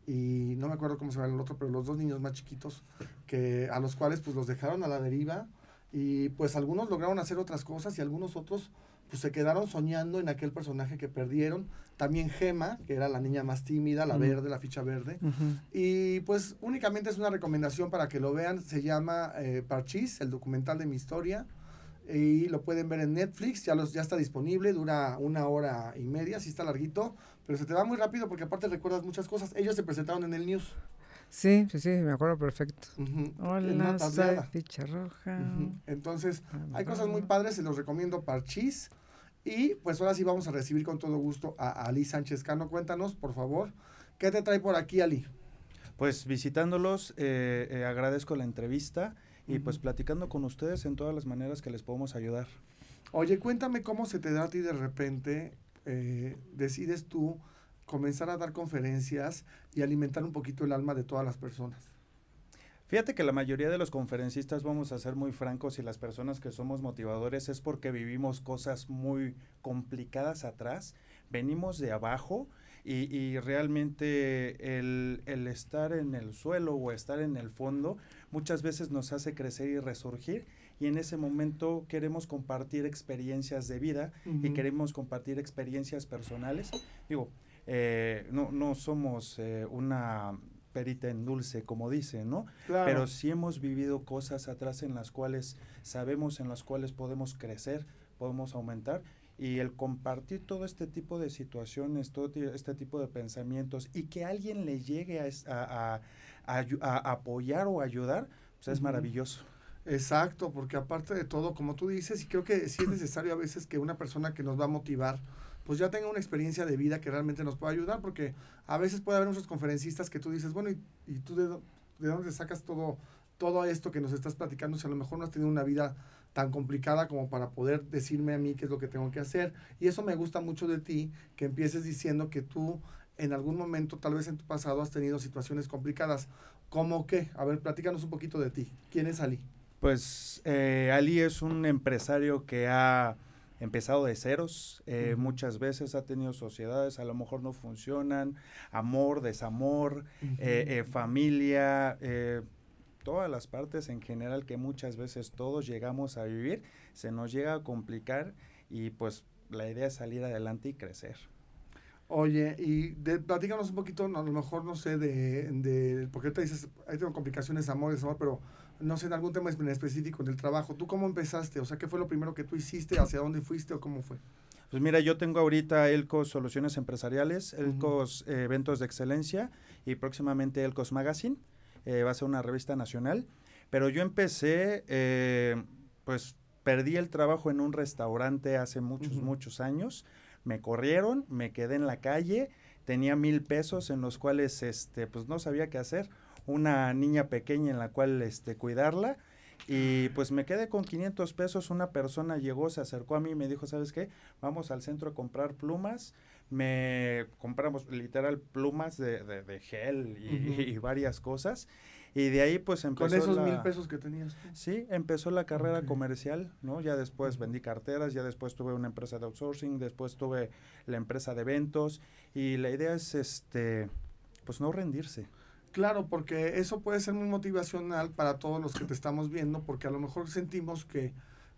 y no me acuerdo cómo se llama el otro, pero los dos niños más chiquitos, que a los cuales pues los dejaron a la deriva y pues algunos lograron hacer otras cosas y algunos otros pues se quedaron soñando en aquel personaje que perdieron. También Gema, que era la niña más tímida, la verde, la ficha verde. Y pues únicamente es una recomendación para que lo vean. Se llama eh, Parchís, el documental de mi historia y lo pueden ver en Netflix, ya, los, ya está disponible, dura una hora y media, sí está larguito, pero se te va muy rápido porque aparte recuerdas muchas cosas. Ellos se presentaron en el news. Sí, sí, sí, me acuerdo perfecto. Hola, soy ficha roja. Entonces, hay cosas muy padres, se los recomiendo Parchís. Y pues ahora sí vamos a recibir con todo gusto a Ali Sánchez Cano. Cuéntanos, por favor, ¿qué te trae por aquí, Ali? Pues visitándolos, eh, eh, agradezco la entrevista y pues platicando con ustedes en todas las maneras que les podemos ayudar. Oye, cuéntame cómo se te da a ti de repente, eh, decides tú comenzar a dar conferencias y alimentar un poquito el alma de todas las personas. Fíjate que la mayoría de los conferencistas, vamos a ser muy francos, y las personas que somos motivadores es porque vivimos cosas muy complicadas atrás, venimos de abajo y, y realmente el, el, estar en el suelo o estar en el fondo muchas veces nos hace crecer y resurgir. Y en ese momento queremos compartir experiencias de vida y queremos compartir experiencias personales. Digo, eh, no, no somos eh, una perita en dulce, como dicen, ¿no? Pero sí hemos vivido cosas atrás en las cuales sabemos, en las cuales podemos crecer, podemos aumentar y el compartir todo este tipo de situaciones, todo este tipo de pensamientos y que alguien le llegue a, apoyar o ayudar, pues es maravilloso. Exacto, porque aparte de todo, como tú dices, y creo que sí es necesario a veces que una persona que nos va a motivar, pues ya tenga una experiencia de vida que realmente nos pueda ayudar, porque a veces puede haber muchos conferencistas que tú dices, bueno, ¿y, y tú de, de, dónde sacas todo, todo esto que nos estás platicando si a lo mejor no has tenido una vida tan complicada como para poder decirme a mí qué es lo que tengo que hacer. Y eso me gusta mucho de ti, que empieces diciendo que tú en algún momento, tal vez en tu pasado, has tenido situaciones complicadas. ¿Cómo qué? A ver, platícanos un poquito de ti. ¿Quién es Ali? Pues eh, Ali es un empresario que ha empezado de ceros, eh, muchas veces ha tenido sociedades, a lo mejor no funcionan, amor, desamor, eh, familia, todas las partes en general que muchas veces todos llegamos a vivir, se nos llega a complicar y pues la idea es salir adelante y crecer. Oye, y de, platícanos un poquito, a lo mejor no sé, de, de porque te dices, hay tengo complicaciones, amor, desamor, pero no sé, en algún tema en específico del trabajo, ¿tú cómo empezaste? O sea, ¿qué fue lo primero que tú hiciste? ¿Hacia dónde fuiste o cómo fue? Pues mira, yo tengo ahorita Elcos Soluciones Empresariales, Elcos eh, Eventos de Excelencia y próximamente Elcos Magazine. Eh, va a ser una revista nacional. Pero yo empecé, eh, pues perdí el trabajo en un restaurante hace muchos, muchos años. Me corrieron, me quedé en la calle, tenía mil pesos en los cuales, este, pues no sabía qué hacer. Una niña pequeña en la cual, este, cuidarla. Y pues me quedé con 500 pesos. Una persona llegó, se acercó a mí y me dijo, ¿sabes qué? Vamos al centro a comprar plumas me compramos literal plumas de, de, gel y, varias cosas. Y de ahí pues empezó Con esos mil pesos que tenías. Sí, empezó la carrera comercial, ¿no? Ya después vendí carteras, ya después tuve una empresa de outsourcing, después tuve la empresa de eventos y la idea es este pues no rendirse. Claro, porque eso puede ser muy motivacional para todos los que te estamos viendo, porque a lo mejor sentimos que,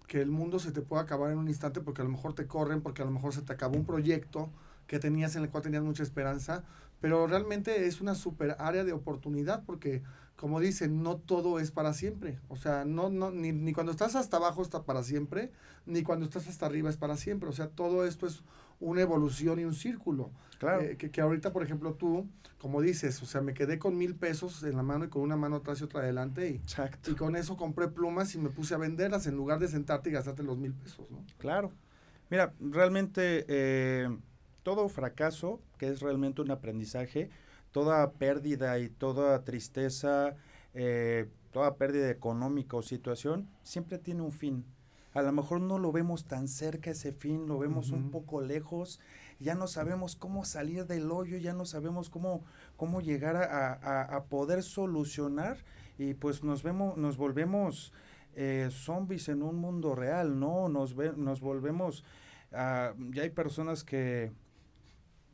que el mundo se te puede acabar en un instante, porque a lo mejor te corren, porque a lo mejor se te acabó un proyecto, que tenías en el cual tenías mucha esperanza, pero realmente es una super área de oportunidad porque como dicen, no todo es para siempre. O sea, no, no, ni, ni cuando estás hasta abajo está para siempre, ni cuando estás hasta arriba es para siempre. O sea, todo esto es una evolución y un círculo. Claro. Eh, que, que ahorita, por ejemplo, tú, como dices, o sea, me quedé con mil pesos en la mano y con una mano atrás y otra adelante y, Exacto. y con eso compré plumas y me puse a venderlas en lugar de sentarte y gastarte los mil pesos, ¿no? Claro. Mira, realmente eh, todo fracaso, que es realmente un aprendizaje, toda pérdida y toda tristeza, eh, toda pérdida económica o situación, siempre tiene un fin. A lo mejor no lo vemos tan cerca ese fin, lo vemos un poco lejos, ya no sabemos cómo salir del hoyo, ya no sabemos cómo, cómo llegar a, a- a poder solucionar y pues nos vemos, nos volvemos eh, zombies en un mundo real, ¿no? Nos, ve- nos volvemos, ah, ya hay personas que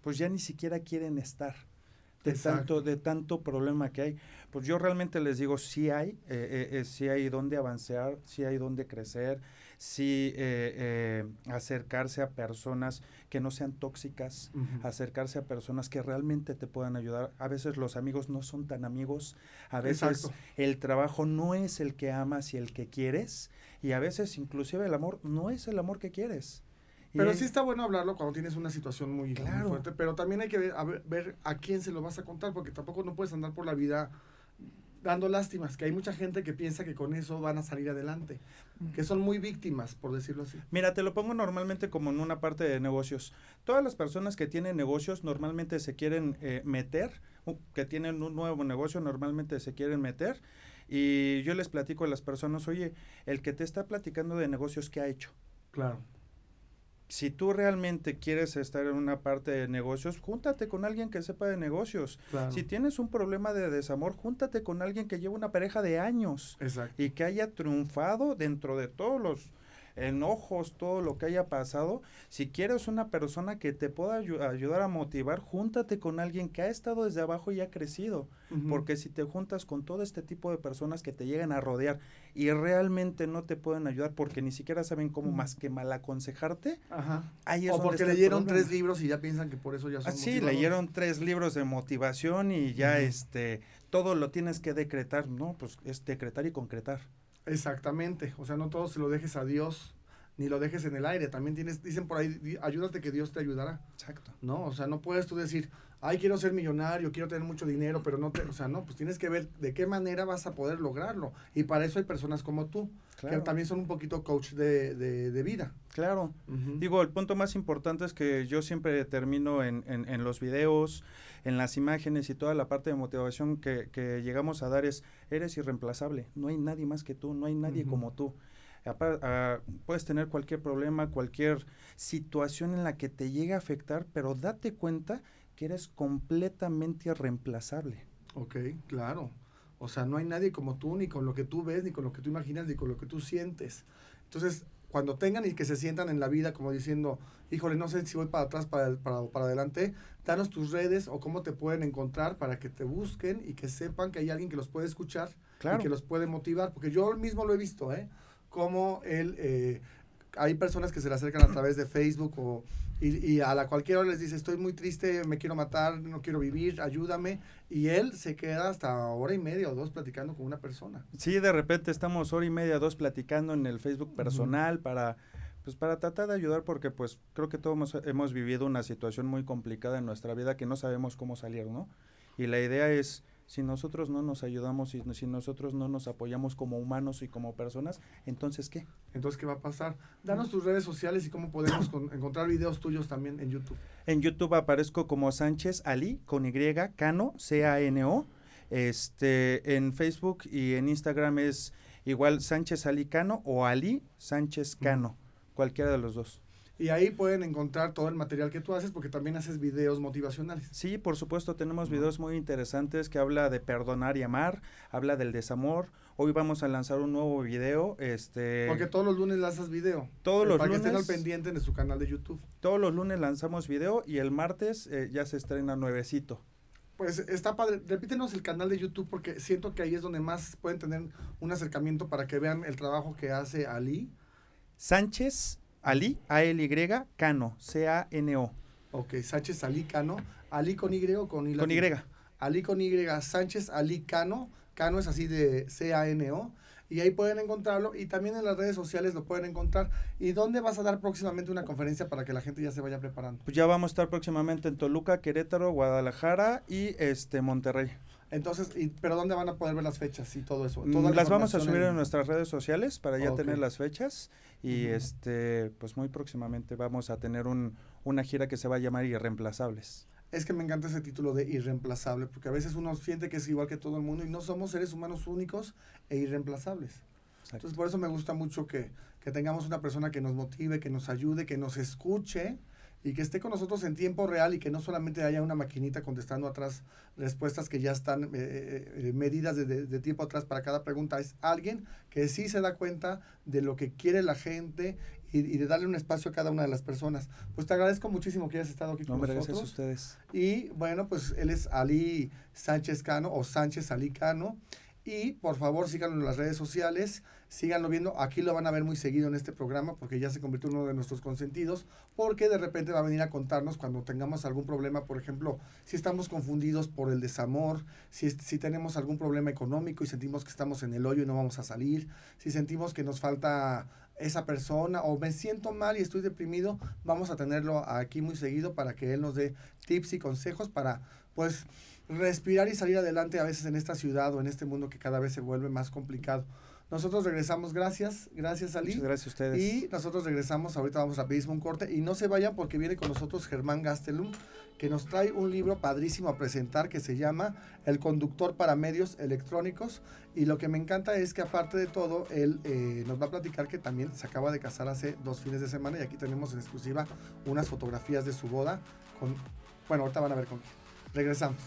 pues ya ni siquiera quieren estar de Exacto. tanto, de tanto problema que hay. Pues yo realmente les digo, sí hay, eh, eh, eh, sí hay donde avanzar, sí hay donde crecer, sí eh, eh, acercarse a personas que no sean tóxicas, acercarse a personas que realmente te puedan ayudar. A veces los amigos no son tan amigos, a veces Exacto. el trabajo no es el que amas y el que quieres, y a veces inclusive el amor no es el amor que quieres. Pero sí está bueno hablarlo cuando tienes una situación muy, muy Claro. fuerte, pero también hay que ver a, ver a quién se lo vas a contar, porque tampoco no puedes andar por la vida dando lástimas, que hay mucha gente que piensa que con eso van a salir adelante, que son muy víctimas, por decirlo así. Mira, te lo pongo normalmente como en una parte de negocios. Todas las personas que tienen negocios normalmente se quieren eh, meter, que tienen un nuevo negocio normalmente se quieren meter. Y yo les platico a las personas, oye, el que te está platicando de negocios, ¿qué ha hecho? Claro. Si tú realmente quieres estar en una parte de negocios, júntate con alguien que sepa de negocios. Claro. Si tienes un problema de desamor, júntate con alguien que lleva una pareja de años Exacto. y que haya triunfado dentro de todos los enojos, todo lo que haya pasado. Si quieres una persona que te pueda ayu- ayudar a motivar, júntate con alguien que ha estado desde abajo y ha crecido. Porque si te juntas con todo este tipo de personas que te llegan a rodear y realmente no te pueden ayudar porque ni siquiera saben cómo más que mal aconsejarte, Ajá. ahí es O donde porque está leyeron tres libros y ya piensan que por eso ya son Ah, sí, leyeron tres libros de motivación y ya este todo lo tienes que decretar, no, pues es decretar y concretar. Exactamente. O sea, no todo se lo dejes a Dios, ni lo dejes en el aire. También tienes, dicen por ahí, di- ayúdate que Dios te ayudará. Exacto. ¿no? O sea, no puedes tú decir, ay, quiero ser millonario, quiero tener mucho dinero, pero no te, o sea, no, pues tienes que ver de qué manera vas a poder lograrlo. Y para eso hay personas como tú, Claro. que también son un poquito coach de, de, de vida. Claro. Digo, el punto más importante es que yo siempre termino en, en- en los videos, en las imágenes y toda la parte de motivación que, que llegamos a dar es, eres irreemplazable, no hay nadie más que tú, no hay nadie como tú. Ah, puedes tener cualquier problema, cualquier situación en la que te llegue a afectar, pero date cuenta que eres completamente irreemplazable. Ok, claro. O sea, no hay nadie como tú, ni con lo que tú ves, ni con lo que tú imaginas, ni con lo que tú sientes. Entonces, cuando tengan y que se sientan en la vida como diciendo, híjole, no sé si voy para atrás, para, para, para adelante, danos tus redes o cómo te pueden encontrar para que te busquen y que sepan que hay alguien que los puede escuchar Claro. y que los puede motivar, porque yo mismo lo he visto, ¿eh? Como él, eh, hay personas que se le acercan a través de Facebook o, y, y a la cualquiera hora les dice, estoy muy triste, me quiero matar, no quiero vivir, ayúdame, y él se queda hasta hora y media o dos platicando con una persona. Sí, de repente estamos hora y media, dos platicando en el Facebook personal para, pues para tratar de ayudar porque pues creo que todos hemos, hemos vivido una situación muy complicada en nuestra vida que no sabemos cómo salir, ¿no? Y la idea es, si nosotros no nos ayudamos y si nosotros no nos apoyamos como humanos y como personas, entonces ¿qué? Entonces, ¿qué va a pasar? Danos tus redes sociales y cómo podemos con- encontrar videos tuyos también en YouTube. En YouTube aparezco como Sánchez Ali con Y, Cano, C-A-N-O. Este, en Facebook y en Instagram es igual Sánchez Ali Cano o Ali Sánchez Cano, cualquiera de los dos. Y ahí pueden encontrar todo el material que tú haces porque también haces videos motivacionales. Sí, por supuesto, tenemos videos muy interesantes que habla de perdonar y amar, habla del desamor. Hoy vamos a lanzar un nuevo video, este Porque todos los lunes lanzas video. todos Eh, los para que estén al lunes, pendiente de su canal de YouTube. todos los lunes lanzamos video y el martes eh, ya se estrena nuevecito. Pues está padre. Repítenos el canal de YouTube porque siento que ahí es donde más pueden tener un acercamiento para que vean el trabajo que hace Ali. Sánchez Ali, A-L-Y, Cano, C-A-N-O. Ok, Sánchez Ali Cano. Ali con Y o con I. Con Y. Ali con Y, Sánchez Ali Cano. Cano es así de C-A-N-O. Y ahí pueden encontrarlo. Y también en las redes sociales lo pueden encontrar. ¿Y dónde vas a dar próximamente una conferencia para que la gente ya se vaya preparando? Pues ya vamos a estar próximamente en Toluca, Querétaro, Guadalajara y este Monterrey. Entonces, y, ¿pero dónde van a poder ver las fechas y todo eso? Mm, la Las vamos a subir en nuestras redes sociales para ya Ok. tener las fechas y este pues muy próximamente vamos a tener un, una gira que se va a llamar Irreemplazables. Es que me encanta ese título de irreemplazable, porque a veces uno siente que es igual que todo el mundo y no somos seres humanos únicos e irreemplazables. Exacto. Entonces, por eso me gusta mucho que, que tengamos una persona que nos motive, que nos ayude, que nos escuche y que esté con nosotros en tiempo real y que no solamente haya una maquinita contestando atrás respuestas que ya están eh, eh, medidas de, de- de tiempo atrás para cada pregunta. Es alguien que sí se da cuenta de lo que quiere la gente y, y de darle un espacio a cada una de las personas. Pues te agradezco muchísimo que hayas estado aquí No, con gracias nosotros. a ustedes. Y bueno, pues él es Ali Sánchez Cano o Sánchez Ali Cano. Y por favor síganlo en las redes sociales, síganlo viendo. Aquí lo van a ver muy seguido en este programa porque ya se convirtió en uno de nuestros consentidos. Porque de repente va a venir a contarnos cuando tengamos algún problema, por ejemplo, si estamos confundidos por el desamor, si, si tenemos algún problema económico y sentimos que estamos en el hoyo y no vamos a salir, si sentimos que nos falta esa persona o me siento mal y estoy deprimido, vamos a tenerlo aquí muy seguido para que él nos dé tips y consejos para pues respirar y salir adelante a veces en esta ciudad o en este mundo que cada vez se vuelve más complicado. Nosotros regresamos, gracias, gracias Ali. Muchas gracias a ustedes. Y nosotros regresamos, ahorita vamos rapidísimo un corte y no se vayan porque viene con nosotros Germán Gastelum que nos trae un libro padrísimo a presentar que se llama El conductor para medios electrónicos y lo que me encanta es que aparte de todo él eh, nos va a platicar que también se acaba de casar hace dos fines de semana y aquí tenemos en exclusiva unas fotografías de su boda con, bueno ahorita van a ver con quién. Regresamos.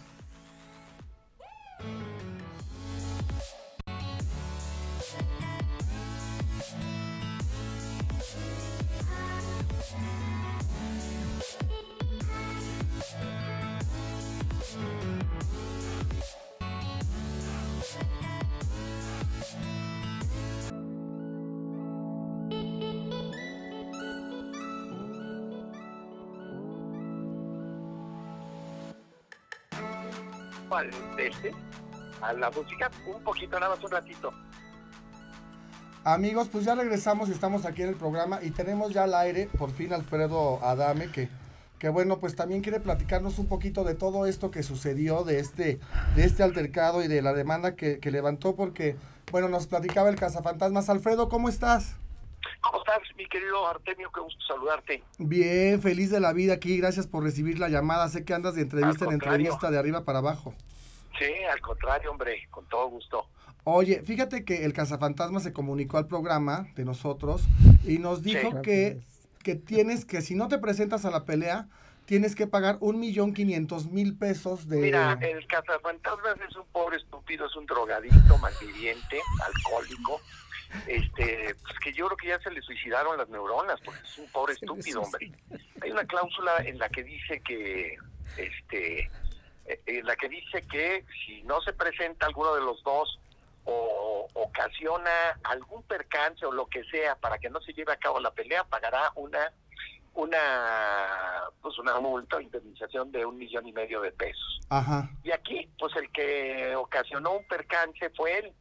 A la música, un poquito, nada más un ratito. Amigos, pues ya regresamos y estamos aquí en el programa y tenemos ya al aire, por fin, Alfredo Adame, que, que bueno, pues también quiere platicarnos un poquito de todo esto que sucedió, de este, de este altercado y de la demanda que, que levantó, porque, bueno, nos platicaba el cazafantasmas. Alfredo, ¿cómo estás? ¿Cómo estás, mi querido Artemio? Qué gusto saludarte. Bien, feliz de la vida aquí, gracias por recibir la llamada. Sé que andas de entrevista en entrevista, de arriba para abajo. Sí, al contrario, hombre, con todo gusto. Oye, fíjate que el cazafantasma se comunicó al programa de nosotros y nos dijo Sí. que, que tienes que, si no te presentas a la pelea, tienes que pagar un millón quinientos mil pesos de... Mira, el cazafantasmas es un pobre estúpido, es un drogadicto, malviviente, alcohólico. Este, pues que yo creo que ya se le suicidaron las neuronas, porque es un pobre estúpido, hombre. Hay una cláusula en la que dice que, este, eh, en la que dice que si no se presenta alguno de los dos o ocasiona algún percance o lo que sea para que no se lleve a cabo la pelea, pagará una una pues una multa o indemnización de un millón y medio de pesos. Ajá. Y aquí, pues el que ocasionó un percance fue él.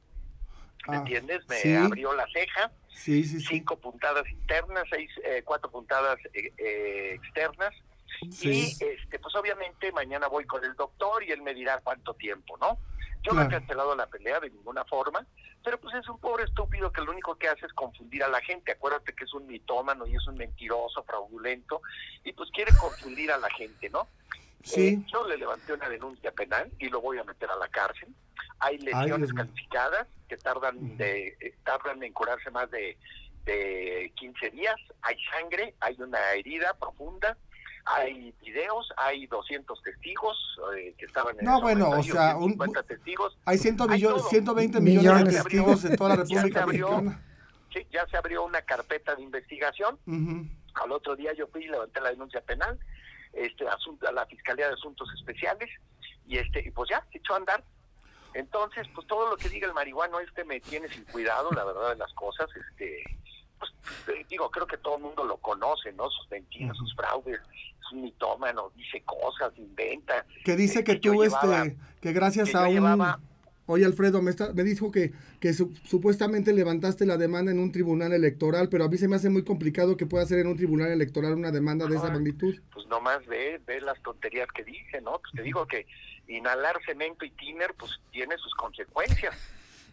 ¿Me Ah, entiendes? Me sí. abrió la ceja, Sí, sí, cinco puntadas internas, seis, eh, cuatro puntadas eh, eh, externas. Y este, pues obviamente mañana voy con el doctor y él me dirá cuánto tiempo, ¿no? Yo no he cancelado la pelea de ninguna forma, pero pues es un pobre estúpido que lo único que hace es confundir a la gente. Acuérdate que es un mitómano y es un mentiroso, fraudulento, y pues quiere confundir a la gente, ¿no? Sí. Eh, yo le levanté una denuncia penal y lo voy a meter a la cárcel. Hay lesiones mío. calificadas que tardan de eh, tardan en curarse más de, de 15 días. Hay sangre, hay una herida profunda, hay videos, hay 200 testigos eh, que estaban en No, bueno, o sea, un- 50 testigos. Hay, ciento Hay millo- todo. 120 Millones. millones de testigos en toda la Ya se República abrió. Mexicana. Sí, ya se abrió una carpeta de investigación Ujú. al otro día yo fui y levanté la denuncia penal este asunto a la fiscalía de asuntos especiales y este y pues ya se echó a andar entonces pues todo lo que diga el marihuano este me tiene sin cuidado la verdad de las cosas este pues, eh, digo, creo que todo el mundo lo conoce, ¿no? Sus mentiras, sus fraudes, es un mitómano, dice cosas, inventa. Que dice Eh, que yo tú, llevaba- este, que gracias que a un... llevaba- Oye, Alfredo, me, está- me dijo que, que su- supuestamente levantaste la demanda en un tribunal electoral, pero a mí se me hace muy complicado que pueda hacer en un tribunal electoral una demanda de esa magnitud. pues nomás ve, ve las tonterías que dice, ¿no? Pues te digo que inhalar cemento y tiner, pues tiene sus consecuencias.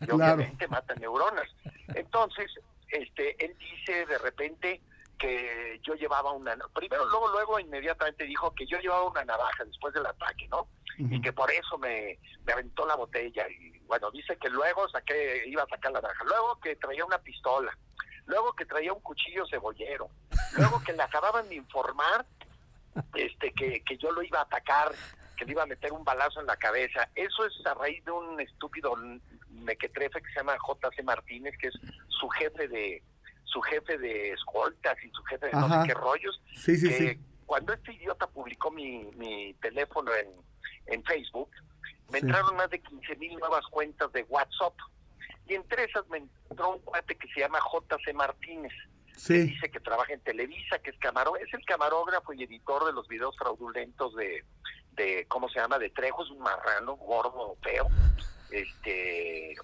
Y Claro. obviamente mata neuronas. Entonces, este, él dice de repente que yo llevaba una, primero, luego, luego inmediatamente dijo que yo llevaba una navaja después del ataque, ¿no? Y que por eso me, me aventó la botella y bueno dice que luego saqué iba a sacar la navaja luego que traía una pistola luego que traía un cuchillo cebollero luego que le acababan de informar este que, que yo lo iba a atacar que le iba a meter un balazo en la cabeza eso es a raíz de un estúpido mequetrefe que se llama JC Martínez que es su jefe de su jefe de escoltas y su jefe de no sé qué rollos Sí, sí, que sí. cuando este idiota publicó mi, mi teléfono en, en Facebook, me entraron más de 15 mil nuevas cuentas de WhatsApp. Y entre esas me entró un cuate que se llama JC Martínez. que Sí, Dice que trabaja en Televisa, que es camarógrafo, es el camarógrafo y editor de los videos fraudulentos de, de ¿cómo se llama? De Trejo, es un marrano, gordo, feo. Este,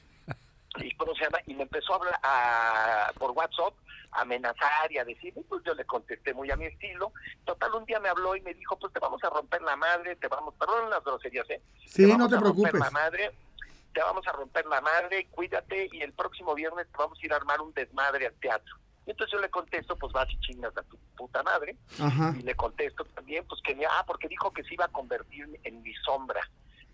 y cómo se llama y me empezó a hablar a- por WhatsApp a amenazar y a decir pues yo le contesté muy a mi estilo total un día me habló y me dijo pues te vamos a romper la madre te vamos perdón las groserías eh sí, no vamos te a romper preocupes. la madre te vamos a romper la madre cuídate y el próximo viernes te vamos a ir a armar un desmadre al teatro y entonces yo le contesto pues vas y chingas a tu puta madre. Ajá. y le contesto también, pues que me, ah, porque dijo que se iba a convertir en mi sombra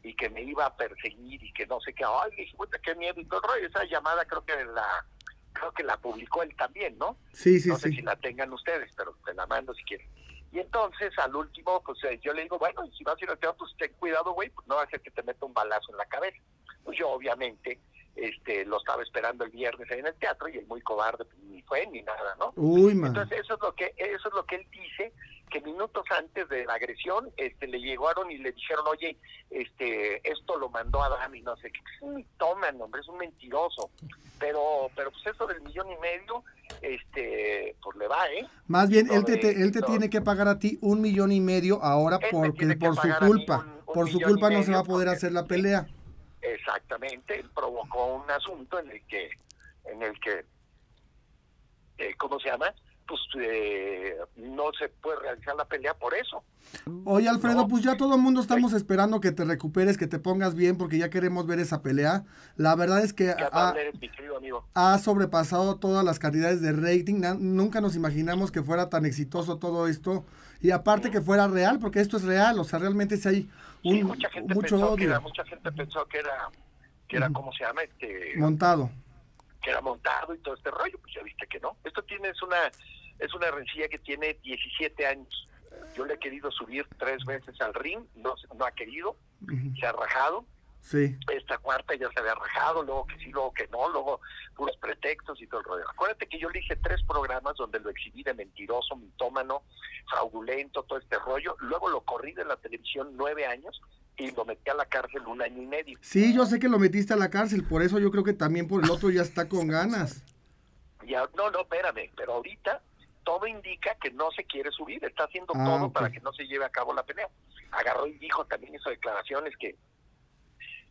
y que me iba a perseguir y que no sé qué, ay, dije, puta, qué miedo y todo el rollo. Esa llamada creo que la creo que la publicó él también, ¿no? Sí, sí, no sé sí. si la tengan ustedes, pero te la mando si quieren. Y entonces, al último, pues eh, yo le digo, bueno, si vas a ir al teatro, pues ten cuidado, güey, pues no va a ser que te meta un balazo en la cabeza. Pues yo, obviamente, este lo estaba esperando el viernes ahí en el teatro y el muy cobarde pues, fue ni nada, ¿no? Uy, man. Entonces eso es lo que eso es lo que él dice que minutos antes de la agresión este le llegaron y le dijeron oye este esto lo mandó a Dami no sé qué es un hombre es un mentiroso pero pero pues eso del millón y medio este pues le va eh Más bien, él te, él te tiene que pagar a ti un millón y medio ahora Él porque por su culpa. un- un por su y culpa no se va a poder hacer la pelea. exactamente provocó un asunto en el que en el que eh, cómo se llama pues eh, no se puede realizar la pelea por eso Oye, Alfredo, No. pues ya todo el mundo estamos esperando que te recuperes, que te pongas bien, porque ya queremos ver esa pelea. La verdad es que ha, amable eres, mi querido amigo. ha sobrepasado todas las cantidades de rating. Nunca nos imaginamos que fuera tan exitoso todo esto. Y aparte que fuera real, porque esto es real. O sea, realmente si hay un, Sí, mucha gente mucho era, odio mucha gente pensó que era, que era. ¿cómo se llama? Este, montado. Que era montado y todo este rollo, pues ya viste que no. Esto tiene, es una, es una rencilla que tiene 17 años. Yo le he querido subir tres veces al ring, no, no ha querido, se ha rajado. Sí. Esta cuarta ya se había rajado, luego que sí, luego que no, luego puros pretextos y todo el rollo. Acuérdate que yo le hice tres programas donde lo exhibí de mentiroso, mitómano, fraudulento, todo este rollo. Luego lo corrí de la televisión nueve años y lo metí a la cárcel un año y medio. Sí, yo sé que lo metiste a la cárcel, por eso yo creo que también por el otro ya está con ganas. Ya, no, no, espérame, pero ahorita todo indica que no se quiere subir, está haciendo Ah, todo para que no se lleve a cabo la pelea. Agarró y dijo, también hizo declaraciones que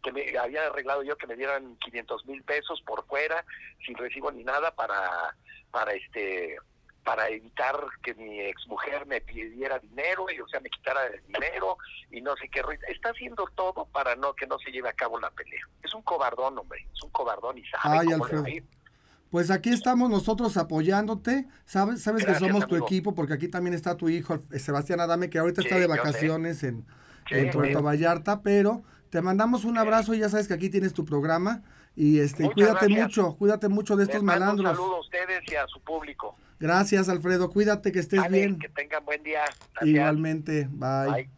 que me había arreglado yo que me dieran 500 mil pesos por fuera, sin recibo ni nada, para, para este para evitar que mi exmujer me pidiera dinero y o sea me quitara el dinero y no sé qué está haciendo todo para no que no se lleve a cabo la pelea es un cobardón hombre es un cobardón y sabe Ay, cómo Alfredo. Pues aquí estamos nosotros apoyándote. Sabes, sabes que somos tu equipo porque aquí también está tu hijo, Sebastián Adame, que ahorita está de vacaciones en, Sí, en Puerto amigo. Vallarta, pero te mandamos un abrazo y ya sabes que aquí tienes tu programa. Y este, Muchas cuídate gracias. mucho, cuídate mucho de Les estos mando malandros. Un saludo a ustedes y a su público. Gracias, Alfredo. Cuídate, que estés bien. Que tengan buen día. Gracias. Igualmente. Bye. Bye.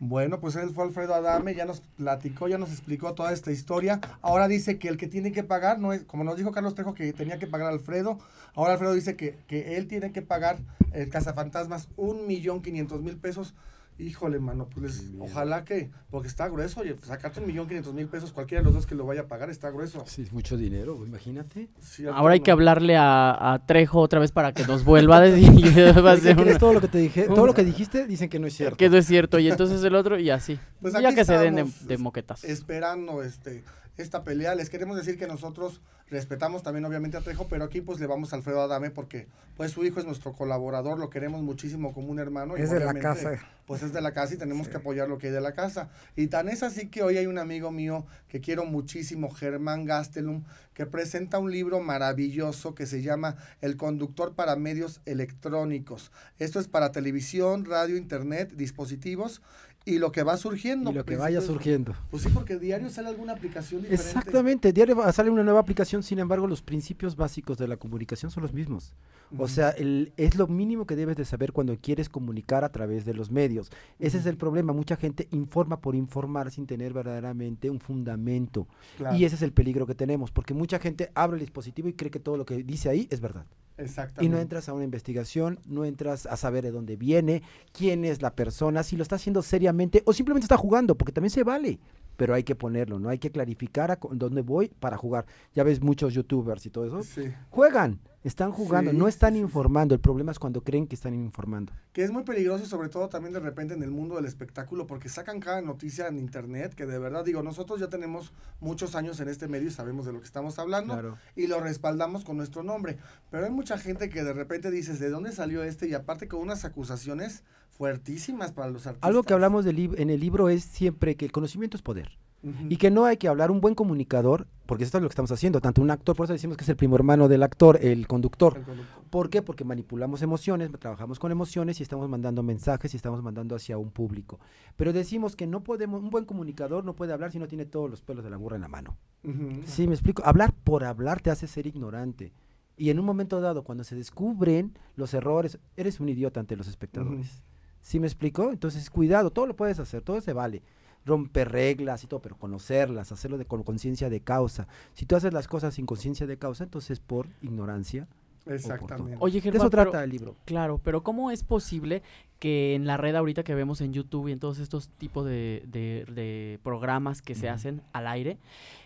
Bueno, pues él fue Alfredo Adame, ya nos platicó, ya nos explicó toda esta historia. Ahora dice que el que tiene que pagar, no es, como nos dijo Carlos Trejo que tenía que pagar Alfredo, ahora Alfredo dice que, que él tiene que pagar el cazafantasmas un millón quinientos mil pesos. Híjole, mano, pues ojalá que, porque está grueso, oye, sacarte un millón quinientos mil pesos, cualquiera de los dos que lo vaya a pagar está grueso. Sí, es mucho dinero, imagínate. Sí, Ahora hay que hablarle a, a Trejo otra vez para que nos vuelva a decir una- Todo lo que te dije, todo lo que dijiste dicen que no es cierto. que no es cierto. Y entonces el otro, y así. Pues ya aquí que se den de, moquetas. Esperando este esta pelea, les queremos decir que nosotros respetamos también obviamente a Trejo, pero aquí pues le vamos a Alfredo Adame porque pues su hijo es nuestro colaborador, lo queremos muchísimo como un hermano. y Es de la casa. Pues es de la casa y tenemos que apoyar lo que hay de la casa. Y tan es así que hoy hay un amigo mío que quiero muchísimo, Germán Gastelum, que presenta un libro maravilloso que se llama El conductor para medios electrónicos. Esto es para televisión, radio, internet, dispositivos y lo que va surgiendo. Y lo que vaya principios- surgiendo. Pues sí, porque diario sale alguna aplicación diferente. Exactamente, diario sale una nueva aplicación, sin embargo, los principios básicos de la comunicación son los mismos. O sea, el- es lo mínimo que debes de saber cuando quieres comunicar a través de los medios. Ese es el problema, mucha gente informa por informar sin tener verdaderamente un fundamento. Claro, Y ese es el peligro que tenemos, porque mucha gente abre el dispositivo y cree que todo lo que dice ahí es verdad. Exactamente. Y no entras a una investigación, no entras a saber de dónde viene, quién es la persona, si lo está haciendo seriamente o simplemente está jugando, porque también se vale. Pero hay que ponerlo, ¿no? Hay que clarificar a dónde voy para jugar. Ya ves muchos youtubers y todo eso. Sí. Juegan, están jugando, Sí, no están sí, informando. El problema es cuando creen que están informando. Que es muy peligroso y sobre todo también de repente en el mundo del espectáculo porque sacan cada noticia en internet que de verdad digo, nosotros ya tenemos muchos años en este medio y sabemos de lo que estamos hablando Claro. y lo respaldamos con nuestro nombre. Pero hay mucha gente que de repente dices, ¿de dónde salió este? Y aparte con unas acusaciones fuertísimas para los artistas. Algo que hablamos del en el libro es siempre que el conocimiento es poder. Y que no hay que hablar un buen comunicador, porque esto es lo que estamos haciendo, tanto un actor, por eso decimos que es el primo hermano del actor, el conductor. El conductor. ¿Por qué? Porque manipulamos emociones, trabajamos con emociones y estamos mandando mensajes y estamos mandando hacia un público. Pero decimos que no podemos, un buen comunicador no puede hablar si no tiene todos los pelos de la burra en la mano. Ujú. Sí, me explico. Hablar por hablar te hace ser ignorante. Y en un momento dado, cuando se descubren los errores, eres un idiota ante los espectadores. ¿Sí me explico? Entonces, cuidado, todo lo puedes hacer, todo se vale. Romper reglas y todo, pero conocerlas, hacerlo de, con conciencia de causa. Si tú haces las cosas sin conciencia de causa, entonces por ignorancia. Exactamente. Oye, De Germán, eso pero- trata el libro. Claro, pero ¿cómo es posible que en la red ahorita que vemos en YouTube y en todos estos tipos de, de- de programas que se hacen al aire,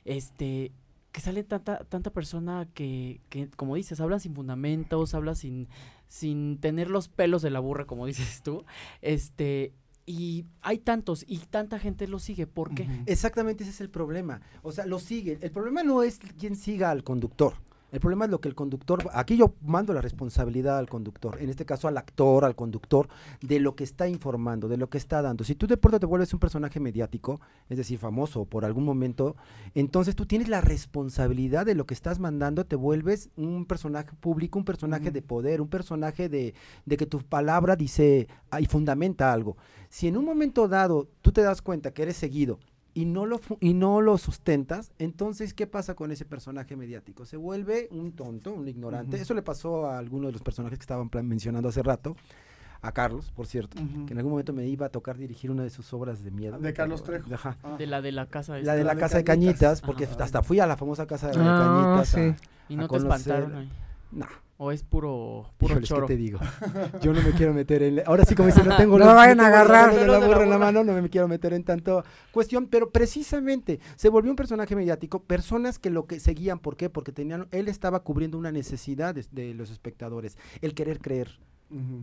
este, que sale tanta, tanta persona que, que, como dices, habla sin fundamentos, habla sin, sin tener los pelos de la burra, como dices tú, este, y hay tantos y tanta gente lo sigue, ¿por qué? Exactamente ese es el problema. O sea, lo siguen. El problema no es quién siga al conductor. El problema es lo que el conductor, aquí yo mando la responsabilidad al conductor, en este caso al actor, al conductor, de lo que está informando, de lo que está dando. Si tú de pronto te vuelves un personaje mediático, es decir, famoso por algún momento, entonces tú tienes la responsabilidad de lo que estás mandando, te vuelves un personaje público, un personaje de poder, un personaje de, de que tu palabra dice ah, y fundamenta algo. Si en un momento dado tú te das cuenta que eres seguido y no lo y no lo sustentas, entonces ¿qué pasa con ese personaje mediático? Se vuelve un tonto, un ignorante. Eso le pasó a alguno de los personajes que estaban mencionando hace rato, a Carlos, por cierto, que en algún momento me iba a tocar dirigir una de sus obras de miedo. De Carlos Trejo. Ajá. Ah. De la de la casa La de la, de casa de Cañitas. Cañitas, porque Ajá. hasta fui a la famosa casa de Ah, Cañitas. a- sí. y a no te conocer- espantaron ahí. No, O es puro, puro híjoles, ¿qué choro. te digo? Yo no me quiero meter en... Ahora sí, como dice, no tengo No los- vayan a agarrar. de la de la burra en la mano, no me quiero meter en tanto cuestión, pero precisamente se volvió un personaje mediático, personas que lo que seguían, ¿por qué? Porque tenían, él estaba cubriendo una necesidad de, de los espectadores, el querer creer,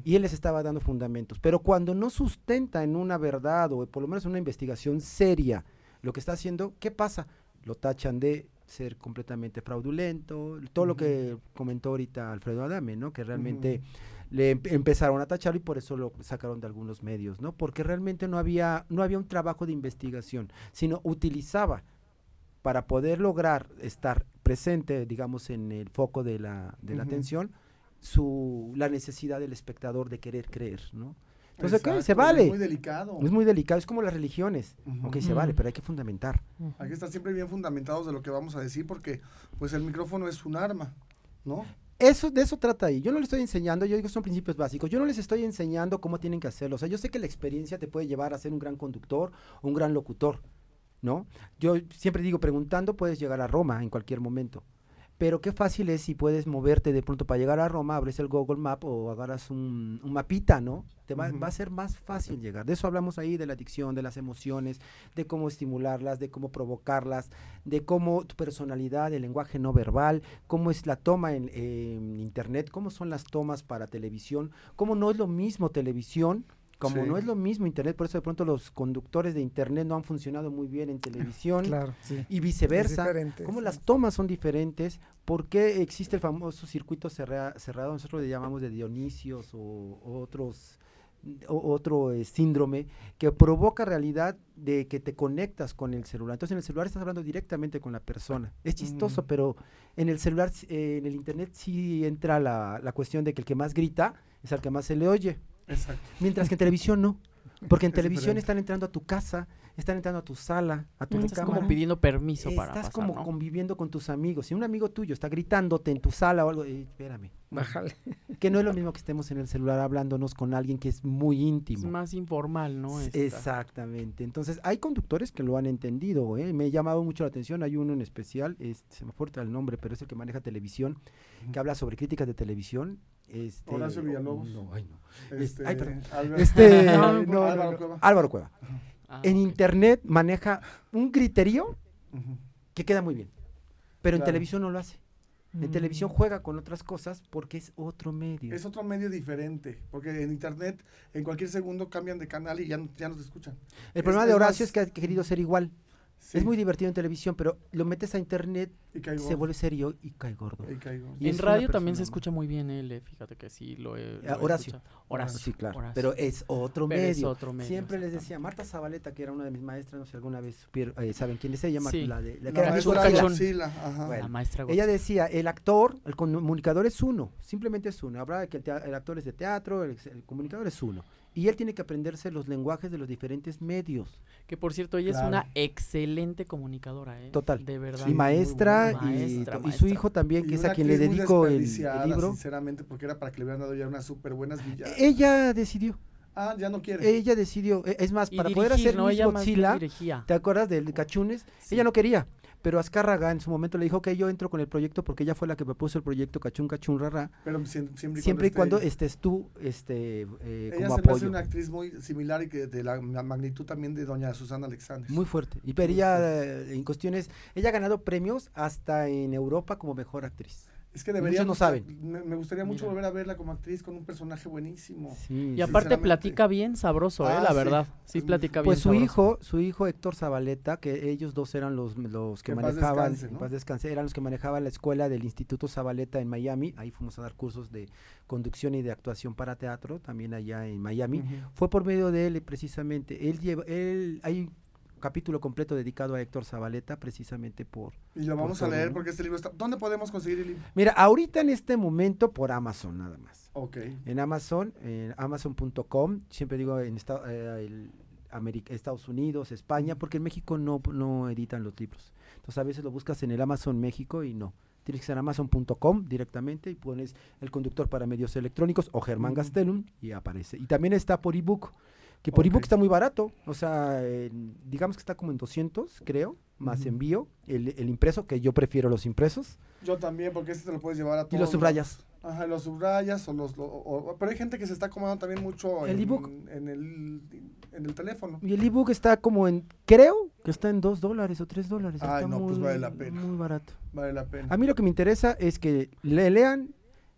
y él les estaba dando fundamentos, pero cuando no sustenta en una verdad o por lo menos en una investigación seria lo que está haciendo, ¿qué pasa? Lo tachan de ser completamente fraudulento, todo lo que comentó ahorita Alfredo Adame, ¿no? Que realmente le em- empezaron a tachar y por eso lo sacaron de algunos medios, ¿no? Porque realmente no había, no había un trabajo de investigación, sino utilizaba para poder lograr estar presente, digamos, en el foco de la, de la atención, su, la necesidad del espectador de querer creer, ¿no? Entonces, Exacto, se Es vale. muy delicado. Es muy delicado, es como las religiones. Ujú. Ok, se vale, pero hay que fundamentar. Hay que estar siempre bien fundamentados de lo que vamos a decir porque pues el micrófono es un arma, ¿no? Eso, de eso trata ahí. Yo no le estoy enseñando, yo digo son principios básicos. Yo no les estoy enseñando cómo tienen que hacerlo. O sea, yo sé que la experiencia te puede llevar a ser un gran conductor o un gran locutor, ¿no? Yo siempre digo, preguntando puedes llegar a Roma en cualquier momento. Pero qué fácil es si puedes moverte de pronto para llegar a Roma, abres el Google Map o agarras un, un mapita, ¿no? Te va, va a ser más fácil llegar. De eso hablamos ahí, de la adicción, de las emociones, de cómo estimularlas, de cómo provocarlas, de cómo tu personalidad, el lenguaje no verbal, cómo es la toma en, en internet, cómo son las tomas para televisión, cómo no es lo mismo televisión. Como Sí. no es lo mismo internet, por eso de pronto los conductores de internet no han funcionado muy bien en televisión Claro, sí. y viceversa. sí. las tomas son diferentes, por qué existe el famoso circuito cerra- cerrado, nosotros le llamamos de Dionisios o, o otros o- otro eh, síndrome que provoca realidad de que te conectas con el celular. Entonces en el celular estás hablando directamente con la persona. Es chistoso, Ujú. pero en el celular, eh, en el internet sí entra la, la cuestión de que el que más grita es al que más se le oye. Exacto. Mientras que en televisión no. Porque en televisión están entrando a tu casa, están entrando a tu sala, a tu Estás recámara. como pidiendo permiso para Estás pasar, como ¿no? conviviendo con tus amigos. Si un amigo tuyo está gritándote en tu sala o algo, eh, espérame. Bájale. Que no es lo mismo que estemos en el celular hablándonos con alguien que es muy Es íntimo. más informal, ¿no? Esta- Exactamente. Entonces, hay conductores que lo han entendido. ¿eh? Me ha llamado mucho la atención. Hay uno en especial, es- se me fuerte el nombre, pero es el que maneja televisión, que habla sobre críticas de televisión. Este, Horacio Villalobos. No, ay, no. Este, ay, perdón. Este, No, Álvaro. Cueva. Álvaro Cueva. Ah, En internet maneja un criterio que queda muy bien. Pero en televisión no lo hace. En Mm. televisión juega con otras cosas porque es otro medio. Es otro medio diferente, porque en internet en cualquier segundo cambian de canal y ya no, ya no te escuchan. el problema de es Horacio más- es que ha querido ser igual. Sí, Es muy divertido en televisión, pero lo metes a internet, y se vuelve serio y cae gordo. y En radio también se escucha muy bien él, eh, fíjate que sí lo he, lo he Horacio. escuchado. Horacio. Sí, claro. Horacio. Pero es otro Pero es medio. otro medio, Siempre les decía, Marta Zabaleta, que era una de mis maestras, no sé si alguna vez supieron- eh, saben quién es ella, Sí. la de la que La era Miss maestra Godzilla. Godzilla, ajá. Bueno, La maestra Ella decía, el actor, el comunicador es uno, simplemente es uno. Habrá que el, el actor es de teatro, el, el comunicador es uno. Y él tiene que aprenderse los lenguajes de los diferentes medios. Que por cierto, ella Claro. es una excelente comunicadora, ¿eh? Total. De verdad. y maestra, y, Maestra, to- y su hijo también, que es a quien le dedico el, el libro. Sinceramente, porque era para que le hubieran dado ya unas súper buenas villas. Ella decidió, ah, ya no quiere. ella decidió. E- Es más, Y para dirigir, poder hacer ¿no? Miss Godzilla. ¿te acuerdas del Cachunes? Sí. Ella no quería. Pero Azcárraga en su momento le dijo que yo entro con el proyecto porque ella fue la que propuso el proyecto Cachún Cachún Rara, pero siem- siempre y siempre y cuando esté estés tú este, eh, Ella como se me hace apoyo. una actriz muy similar y que de la ma- magnitud también de doña Susana Alexander. Muy fuerte. Y pero ella, eh, en cuestiones, ella ha ganado premios hasta en Europa como mejor actriz. Es que debería. muchos no saben. Me, me gustaría mucho Mira. volver a verla como actriz con un personaje buenísimo. Sí, Y aparte platica bien sabroso, ¿eh? Ah, La sí. verdad. Sí, Es muy- platica bien Pues su sabroso. hijo, su hijo Héctor Zabaleta, que ellos dos eran los, los que manejaban, descanse, ¿no? paz descanse, eran los que manejaban la escuela del Instituto Zabaleta en Miami. Ahí fuimos a dar cursos de conducción y de actuación para teatro, también allá en Miami. Fue por medio de él precisamente. Él lleva, él, hay un capítulo completo dedicado a Héctor Zabaleta precisamente por Y lo Por vamos a leer porque este libro está. ¿Dónde podemos conseguir el libro? Mira, ahorita en este momento por Amazon nada más. Ok. En Amazon, en amazon.com, siempre digo en esta- eh, el Estados Unidos, España, porque en México no, no editan los libros. Entonces a veces lo buscas en el Amazon México y no. Tienes que ser amazon.com directamente y pones el conductor para medios electrónicos o Germán. Gastelum y aparece. Y también está por ebook, que por Ok. ebook está muy barato. O sea, en- digamos que está como en 200, creo, más envío. El, el impreso, que yo prefiero los impresos. Yo también, porque este te lo puedes llevar a todos. Y los subrayas. Ajá, los subrayas o los... lo- o- o- pero hay gente que se está acomodando también mucho El en, ebook. en, el, en el teléfono. Y el ebook está como en, creo que está en 2 dólares o 3 dólares. Ay, está no, pues vale la pena. Muy barato. Vale la pena. A mí lo que me interesa es que le lean.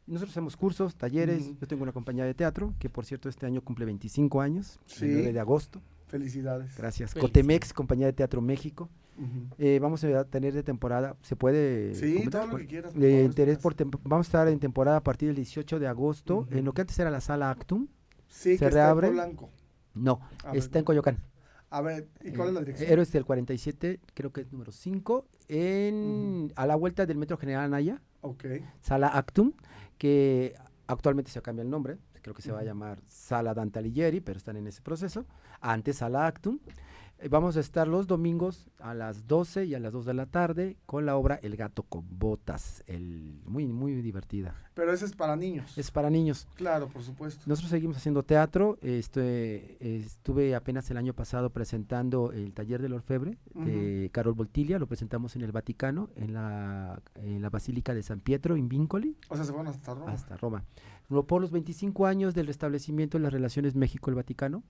Nosotros hacemos cursos, talleres. Yo tengo una compañía de teatro que, por cierto, este año cumple 25 años, Sí. el 9 de agosto. Felicidades. Gracias. Felicidades. Cotemex, compañía de teatro México. Eh, vamos a tener de temporada, ¿se puede? Sí, comentar? todo lo que quieras. interés por vamos a estar en temporada a partir del 18 de agosto, en lo que antes era la sala Actum. Sí, se que está en reabre. Polanco. No, A ver, está en Coyoacán. A ver, ¿y cuál es la Eh, dirección? Héroes del 47, creo que es número 5, en, a la vuelta del Metro General Anaya, Ok. Sala Actum, que actualmente se cambia el nombre, creo que se va a llamar Sala Dante Alighieri, pero están en ese proceso, antes Sala Actum. Eh, Vamos a estar los domingos a las 12 y a las 2 de la tarde con la obra El gato con botas, el, muy, muy divertida. Pero ese es para niños. Es para niños. Claro, por supuesto. Nosotros seguimos haciendo teatro. Este, estuve apenas el año pasado presentando el taller del orfebre de Carol Voltilia. Lo presentamos en el Vaticano, en la, en la Basílica de San Pietro, en Vincoli, O sea, se fueron hasta Roma. hasta Roma. Por los 25 años del restablecimiento de las relaciones México-El Vaticano.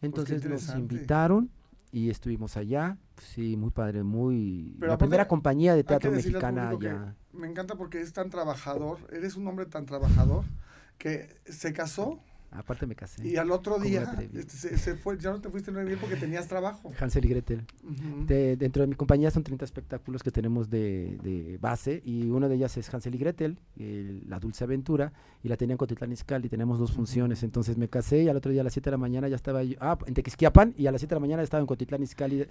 Entonces nos invitaron y estuvimos allá. Sí, muy padre, muy... Pero la aparte, primera compañía de teatro mexicana allá. Me encanta porque es tan trabajador. Eres un hombre tan trabajador que se casó Aparte me casé. y al otro ¿Cómo me día este, se, se fue. Ya no te fuiste muy bien porque tenías trabajo. Hansel y Gretel. De- dentro de mi compañía son 30 espectáculos que tenemos de, de base y uno de ellas es Hansel y Gretel, el- la dulce aventura, y la tenía en Cotitlán Izcalli, tenemos dos funciones, entonces me casé y al otro día a las 7 de la mañana ya estaba yo, ah, en Tequisquiapan y a las 7 de la mañana estaba en Cotitlán Izcalli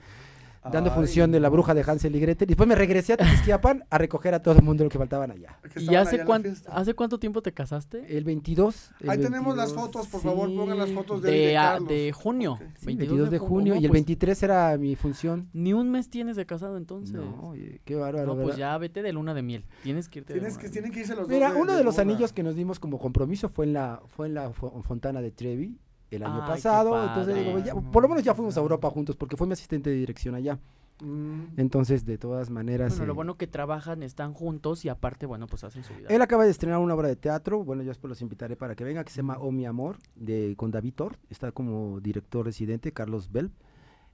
dando Ay, función de la bruja de Hansel y Gretel y después me regresé a Tequisquiapan a recoger a todo el mundo lo que faltaban allá. que ¿Y estaban allá hace, cuán- hace cuánto tiempo te casaste? El 22. el Ahí tenemos las 22, fotos, por favor, pongan las fotos de, De, de a- de junio. Ok. sí, 22 de junio no, y el pues, 23 era mi función. Ni un mes tienes de casado entonces. No, oye, qué bárbaro. No, pues ¿verdad? ya vete de luna de miel. Tienes que irte de Tienes que, de tienen que irse los dos. Mira, uno de, los anillos que nos dimos como compromiso fue en la, fue en la fo- Fontana de Trevi el año Ay, pasado. Entonces, digo, ya- por lo menos ya fuimos a Europa juntos porque fue mi asistente de dirección allá. Mm. Entonces, de todas maneras. Bueno, lo eh, bueno que trabajan, están juntos y aparte, bueno, pues hacen su vida. Él acaba de estrenar una obra de teatro, bueno, yo después los invitaré para que venga, que se llama Oh Mi Amor, de, con David Thor, está como director residente, Carlos Bell.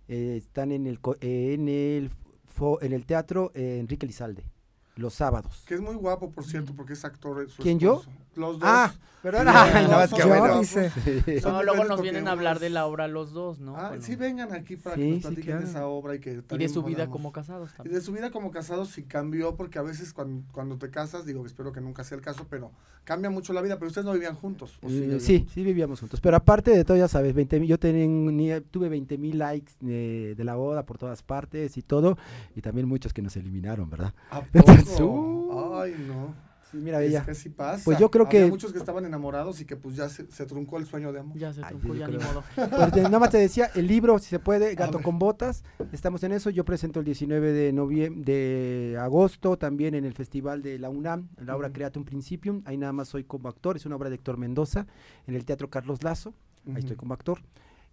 Eh, están en el, eh, en el, en el teatro eh, Enrique Lizalde, los sábados. Que es muy guapo, por cierto, porque es actor. su ¿Quién, yo? Los dos. Ah, perdón. Los Ay, no, es que bueno. Dice. No, luego nos vienen a hablar de la obra los dos, ¿no? Ah, Bueno, sí, vengan aquí para Sí, que nos sí, platiquen claro. de esa obra y que y de su vida podamos- como casados Y también. de su vida como casados sí cambió, porque a veces cuando, cuando te casas, digo, espero que nunca sea el caso, pero cambia mucho la vida, pero ustedes no vivían juntos. ¿o Eh, vivían sí, sí vivíamos juntos. Pero aparte de todo, ya sabes, 20 mil- yo tenía, tuve 20 mil likes eh, de la boda por todas partes y todo. Y también muchos que nos eliminaron, ¿verdad? ¿A Entonces? Uh, Ay, no. Sí, mira, Es ella. que sí pasa. Pues yo creo Había que- muchos que estaban enamorados y que pues ya se, se truncó el sueño de amor. Ya se Ay, truncó, yo ya ni creo. modo. Pues nada más te decía, el libro, si se puede, Gato con Botas, estamos en eso. Yo presento el 19 de noviembre, de agosto, también en el Festival de la UNAM, en la obra Ujú. Create un Principium. Ahí nada más soy como actor, es una obra de Héctor Mendoza, en el Teatro Carlos Lazo, ahí estoy como actor.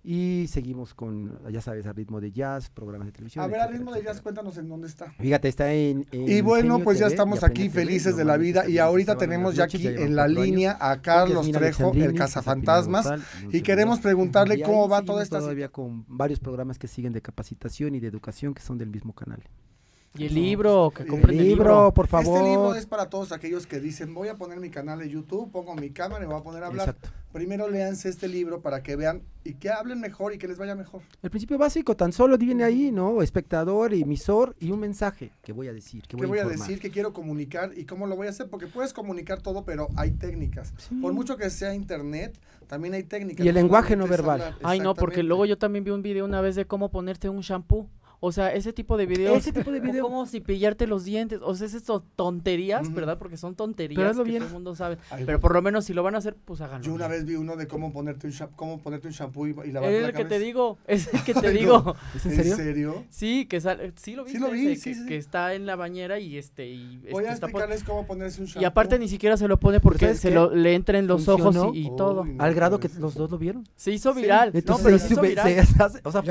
Y seguimos con, ya sabes, a ritmo de jazz, programas de televisión. A ver, etcétera, ritmo de jazz, cuéntanos en dónde está. Fíjate, está en. en Y bueno, pues ya estamos aquí TV, felices de la vida y ahorita tenemos ya aquí en la años. línea a Carlos Trejo, el cazafantasmas, y queremos preguntarle Y cómo va toda esta todavía con varios programas que siguen de capacitación y de educación que son del mismo canal. Y el libro, que el compren el libro, libro. por favor. Este libro es para todos aquellos que dicen, voy a poner mi canal de YouTube, pongo mi cámara y me voy a poner a hablar. Exacto. Primero léanse este libro para que vean y que hablen mejor y que les vaya mejor. El principio básico tan solo viene ahí, ¿no? Espectador, emisor y un mensaje que voy a decir, que ¿Qué voy, voy a informar. decir? ¿Qué quiero comunicar? ¿Y cómo lo voy a hacer? Porque puedes comunicar todo, pero hay técnicas. Sí. Por mucho que sea internet, también hay técnicas. Y el No lenguaje no verbal. hablar. Ay, no, porque luego yo también vi un video una vez de cómo ponerte un shampoo. O sea, ese tipo de videos. Ese tipo de o video. cómo cepillarte los dientes. O sea, esas son tonterías. ¿verdad? Porque son tonterías Pero hazlo que bien. todo el mundo sabe. Ay, Pero por lo menos si lo van a hacer, pues háganlo. Yo una bien. vez vi uno de cómo ponerte un, cómo ponerte un shampoo y, y lavar Es la el que cabeza. te digo, es el que te Ay, no. digo. ¿Es en serio? serio? Sí, que sale, sí lo Sí viste, lo vi, ese, sí, que, sí, sí. que está en la bañera y este y Voy este a está pon- explicarles cómo ponerse un shampoo. y aparte ni siquiera se lo pone porque ¿sabes se qué? lo le entra en los ojos y, todo. No, Al grado que los dos lo vieron. Se hizo Sí, viral. no, Entonces, pero se hizo viral. o sea,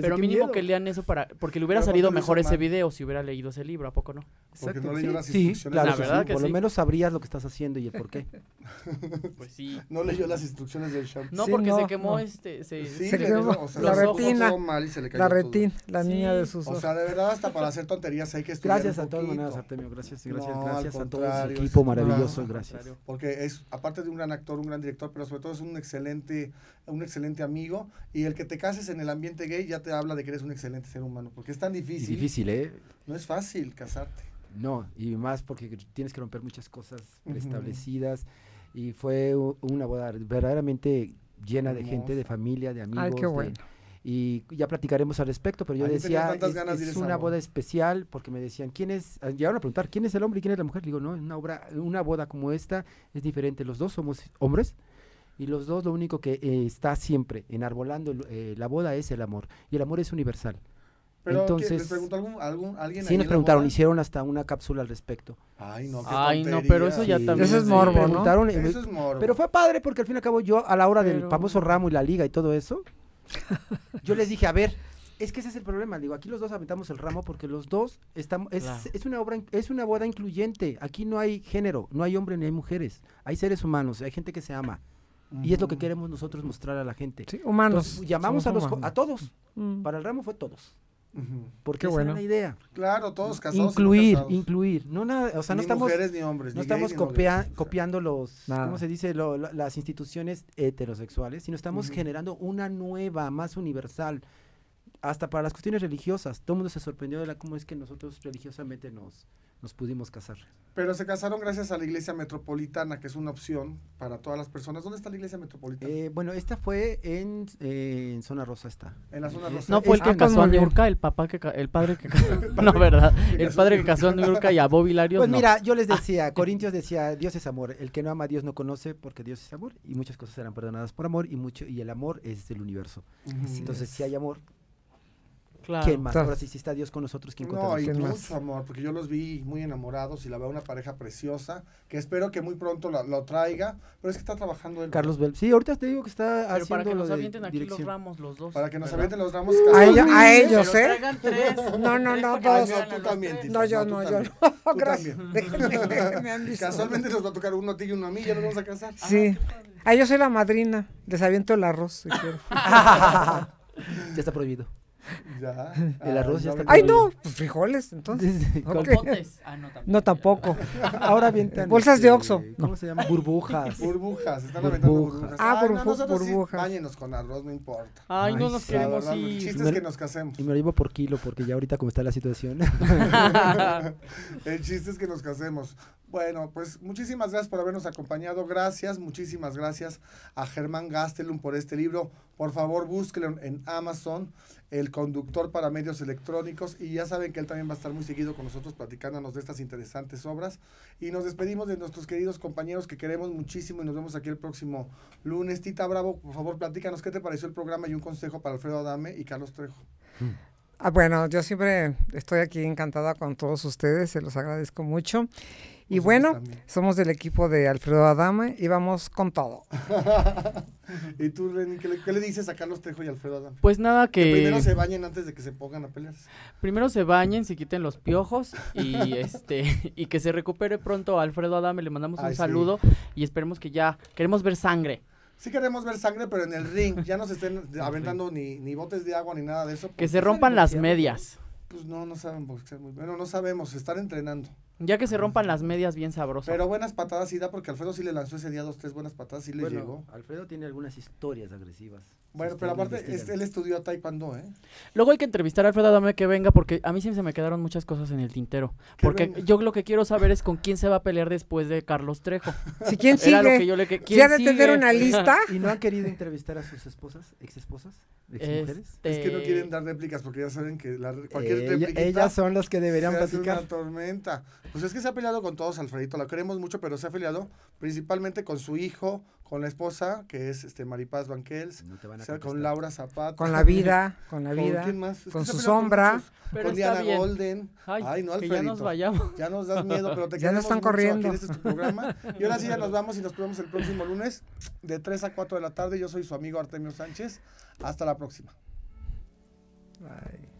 Pero mínimo que lean eso para porque le hubiera Pero salido ¿por qué lo hizo mejor ese mal? video si hubiera leído ese libro, ¿a poco no? Porque Exacto, no leyó sí, las sí, instrucciones claro La que verdad sí, que Por lo menos sabrías lo que estás haciendo y el por qué. Pues sí. No leyó las instrucciones del shampoo. No, Sí, porque no, se quemó no. este se, Sí, Se le quemó o sea, la retina, mal y se le cayó La todo. retín, la niña de sus O sea, de verdad, hasta para hacer tonterías hay que estudiar Gracias un a todas maneras, Artemio. Gracias, gracias, gracias a todo su equipo maravilloso. gracias. Porque es, aparte de un gran actor, un gran director, pero sobre todo es un excelente, un excelente amigo. Y el que te cases en el ambiente gay ya te habla de que eres un excelente ser humano. Porque es tan difícil. difícil, ¿eh? No es fácil casarte. No, y más porque tienes que romper muchas cosas preestablecidas. Y fue una boda verdaderamente llena de gente, de familia, de amigos. Ay, qué de- bueno. y ya platicaremos al respecto, pero yo decía, es, ganas es una boda. especial, porque me decían, ¿quién es? ah, Llegaron a preguntar, ¿quién es el hombre y quién es la mujer? Digo, no, una, obra, una boda como esta es diferente. Los dos somos hombres Y los dos lo único que eh, está siempre enarbolando eh, la boda es el amor. Y el amor es universal. Pero. Entonces- ¿les preguntó algún, algún, alguien Sí nos preguntaron, boda? hicieron hasta una cápsula al respecto. Ay, no, qué Ay, no, pero eso ya Sí, también Eso es morbo, ¿no? preguntaron, Eso es morbo. Pero fue padre porque al fin y al cabo yo, a la hora del Pero- famoso ramo y la liga y todo eso, yo les dije, a ver, es que ese es el problema. Digo, aquí los dos aventamos el ramo porque los dos estamos. Es, Claro. es una obra, es una boda incluyente. Aquí no hay género, no hay hombre ni hay mujeres. Hay seres humanos, hay gente que se ama. Y es lo que queremos nosotros mostrar a la gente. Sí, humanos. Entonces, llamamos a, los, humanos. a todos. Mm. Para el ramo fue todos. Porque Qué esa era bueno. la idea. Claro, todos casados. no Incluir, casados. incluir. No nada, o sea, no Ni estamos mujeres ni hombres. no ni gays, estamos copia- lesbianas. copiando los, Nada. ¿cómo se dice? Lo- las instituciones heterosexuales, sino estamos generando una nueva, más universal, hasta para las cuestiones religiosas. Todo el mundo se sorprendió de la, cómo es que nosotros religiosamente nos, nos pudimos casar. Pero se casaron gracias a la iglesia metropolitana, que es una opción para todas las personas. ¿Dónde está la iglesia metropolitana? Eh, bueno, esta fue en, eh, en Zona Rosa está. en la zona rosa. No fue el que Ah, casó a. Niurka, el papá que el padre que casó. no, verdad. El padre que casó a Niurka y a Bobby Larios. Pues no. mira, yo les decía, Corintios decía, Dios es amor, el que no ama a Dios no conoce porque Dios es amor y muchas cosas serán perdonadas por amor y mucho y el amor es el universo. Entonces, si hay amor, Claro. ¿quién más? Claro. Ahora sí, si está Dios con nosotros, ¿quién contra No, y? ¿Quién mucho más? amor, porque yo los vi muy enamorados y la veo una pareja preciosa, que espero que muy pronto la- lo traiga, pero es que está trabajando él. Carlos Bel. Sí, ahorita te digo que está Pero haciendo para que lo nos de avienten aquí los ramos los dos. Para que nos ¿verdad? avienten los ramos A, casados. ella- a ellos, Pero ¿eh? traigan tres. No, no, Tres no, para que Ay, dos. nos no, vean a tú los también, tres. Tito, No, yo tú no, yo también. no. Tú Gracias. también. Déjenme, me han visto. Casualmente nos va a tocar uno a ti y uno a mí, ya nos vamos a casar. Sí. Ah, yo soy la madrina. Les aviento el arroz si quieren. ya está prohibido. Ya. El arroz ya no está Ay, no, pues frijoles, entonces. ¿Cuál- Ok. Potes. Ah, no, también. No, tampoco. Ahora avientan, Bolsas de este, Oxxo. ¿Cómo se llama? Burbujas. Burbujas, están aventando Burbujas. Ah, Ay, no, burbu- nosotros sí, burbujas. báñenos con arroz, no importa. Ay, no Ay, nos sí, La queremos verdad, el ir. chiste Me- es que nos casemos. Y me lo llevo por kilo porque ya ahorita como está la situación. El chiste es que nos casemos. Bueno, pues muchísimas gracias por habernos acompañado. Gracias, muchísimas gracias a Germán Gastelum por este libro. Por favor, búsquelo en Amazon, El conductor para medios electrónicos. Y ya saben que él también va a estar muy seguido con nosotros platicándonos de estas interesantes obras. Y nos despedimos de nuestros queridos compañeros que queremos muchísimo y nos vemos aquí el próximo lunes. Tita Bravo, por favor, platícanos qué te pareció el programa y un consejo para Alfredo Adame y Carlos Trejo. Ah, bueno, yo siempre estoy aquí encantada con todos ustedes, se los agradezco mucho. Y Nosotros bueno, también. somos del equipo de Alfredo Adame y vamos con todo. ¿Y tú, Reni, qué le, qué le dices a Carlos Trejo y Alfredo Adame? Pues nada Que que primero se bañen antes de que se pongan a pelearse. primero se bañen, se quiten los piojos y este y que se recupere pronto Alfredo Adame, le mandamos un Ay, sí. saludo y esperemos que ya queremos ver sangre, Sí queremos ver sangre, pero en el ring. Ya no se estén aventando ni, ni botes de agua ni nada de eso. que se rompan las medias. Pues no, no saben boxear muy Bueno, no sabemos, están entrenando. Ya que se rompan las medias bien sabroso. Pero buenas patadas sí da, porque Alfredo sí le lanzó ese día dos, tres buenas patadas, sí le Bueno, llegó. Alfredo tiene algunas historias agresivas. Bueno, Si pero aparte, este, él estudió taekwondo, ¿eh? Luego hay que entrevistar a Alfredo Adame que venga porque a mí sí se me quedaron muchas cosas en el tintero. Que Porque venga. yo lo que quiero saber es con quién se va a pelear después de Carlos Trejo. Si quién Era lo que sigue, yo le que si ha de ¿quién tener sigue? una lista, ¿Y no han querido entrevistar a sus esposas, ex esposas, ex mujeres? Este, Es que no quieren dar réplicas porque ya saben que la, cualquier Ella- réplica ellas son las que deberían se hace platicar. una tormenta. Pues es que se ha peleado con todos, Alfredito. La queremos mucho, pero se ha peleado principalmente con su hijo, con la esposa, que es este Maripaz Banquels, No te van o a sea, con. Laura Zapata. con la vida, con la ¿Con vida, quién más? Es con su sombra. con Diana bien. Golden. Ay, Ay, no, que ya nos Alfredito. vayamos. Ya nos das miedo, pero te Ya no queremos están mucho aquí corriendo. en este tu programa. Y ahora sí ya nos vamos y nos vemos el próximo lunes de 3 a 4 de la tarde. Yo soy su amigo Artemio Sánchez. Hasta la próxima. Ay.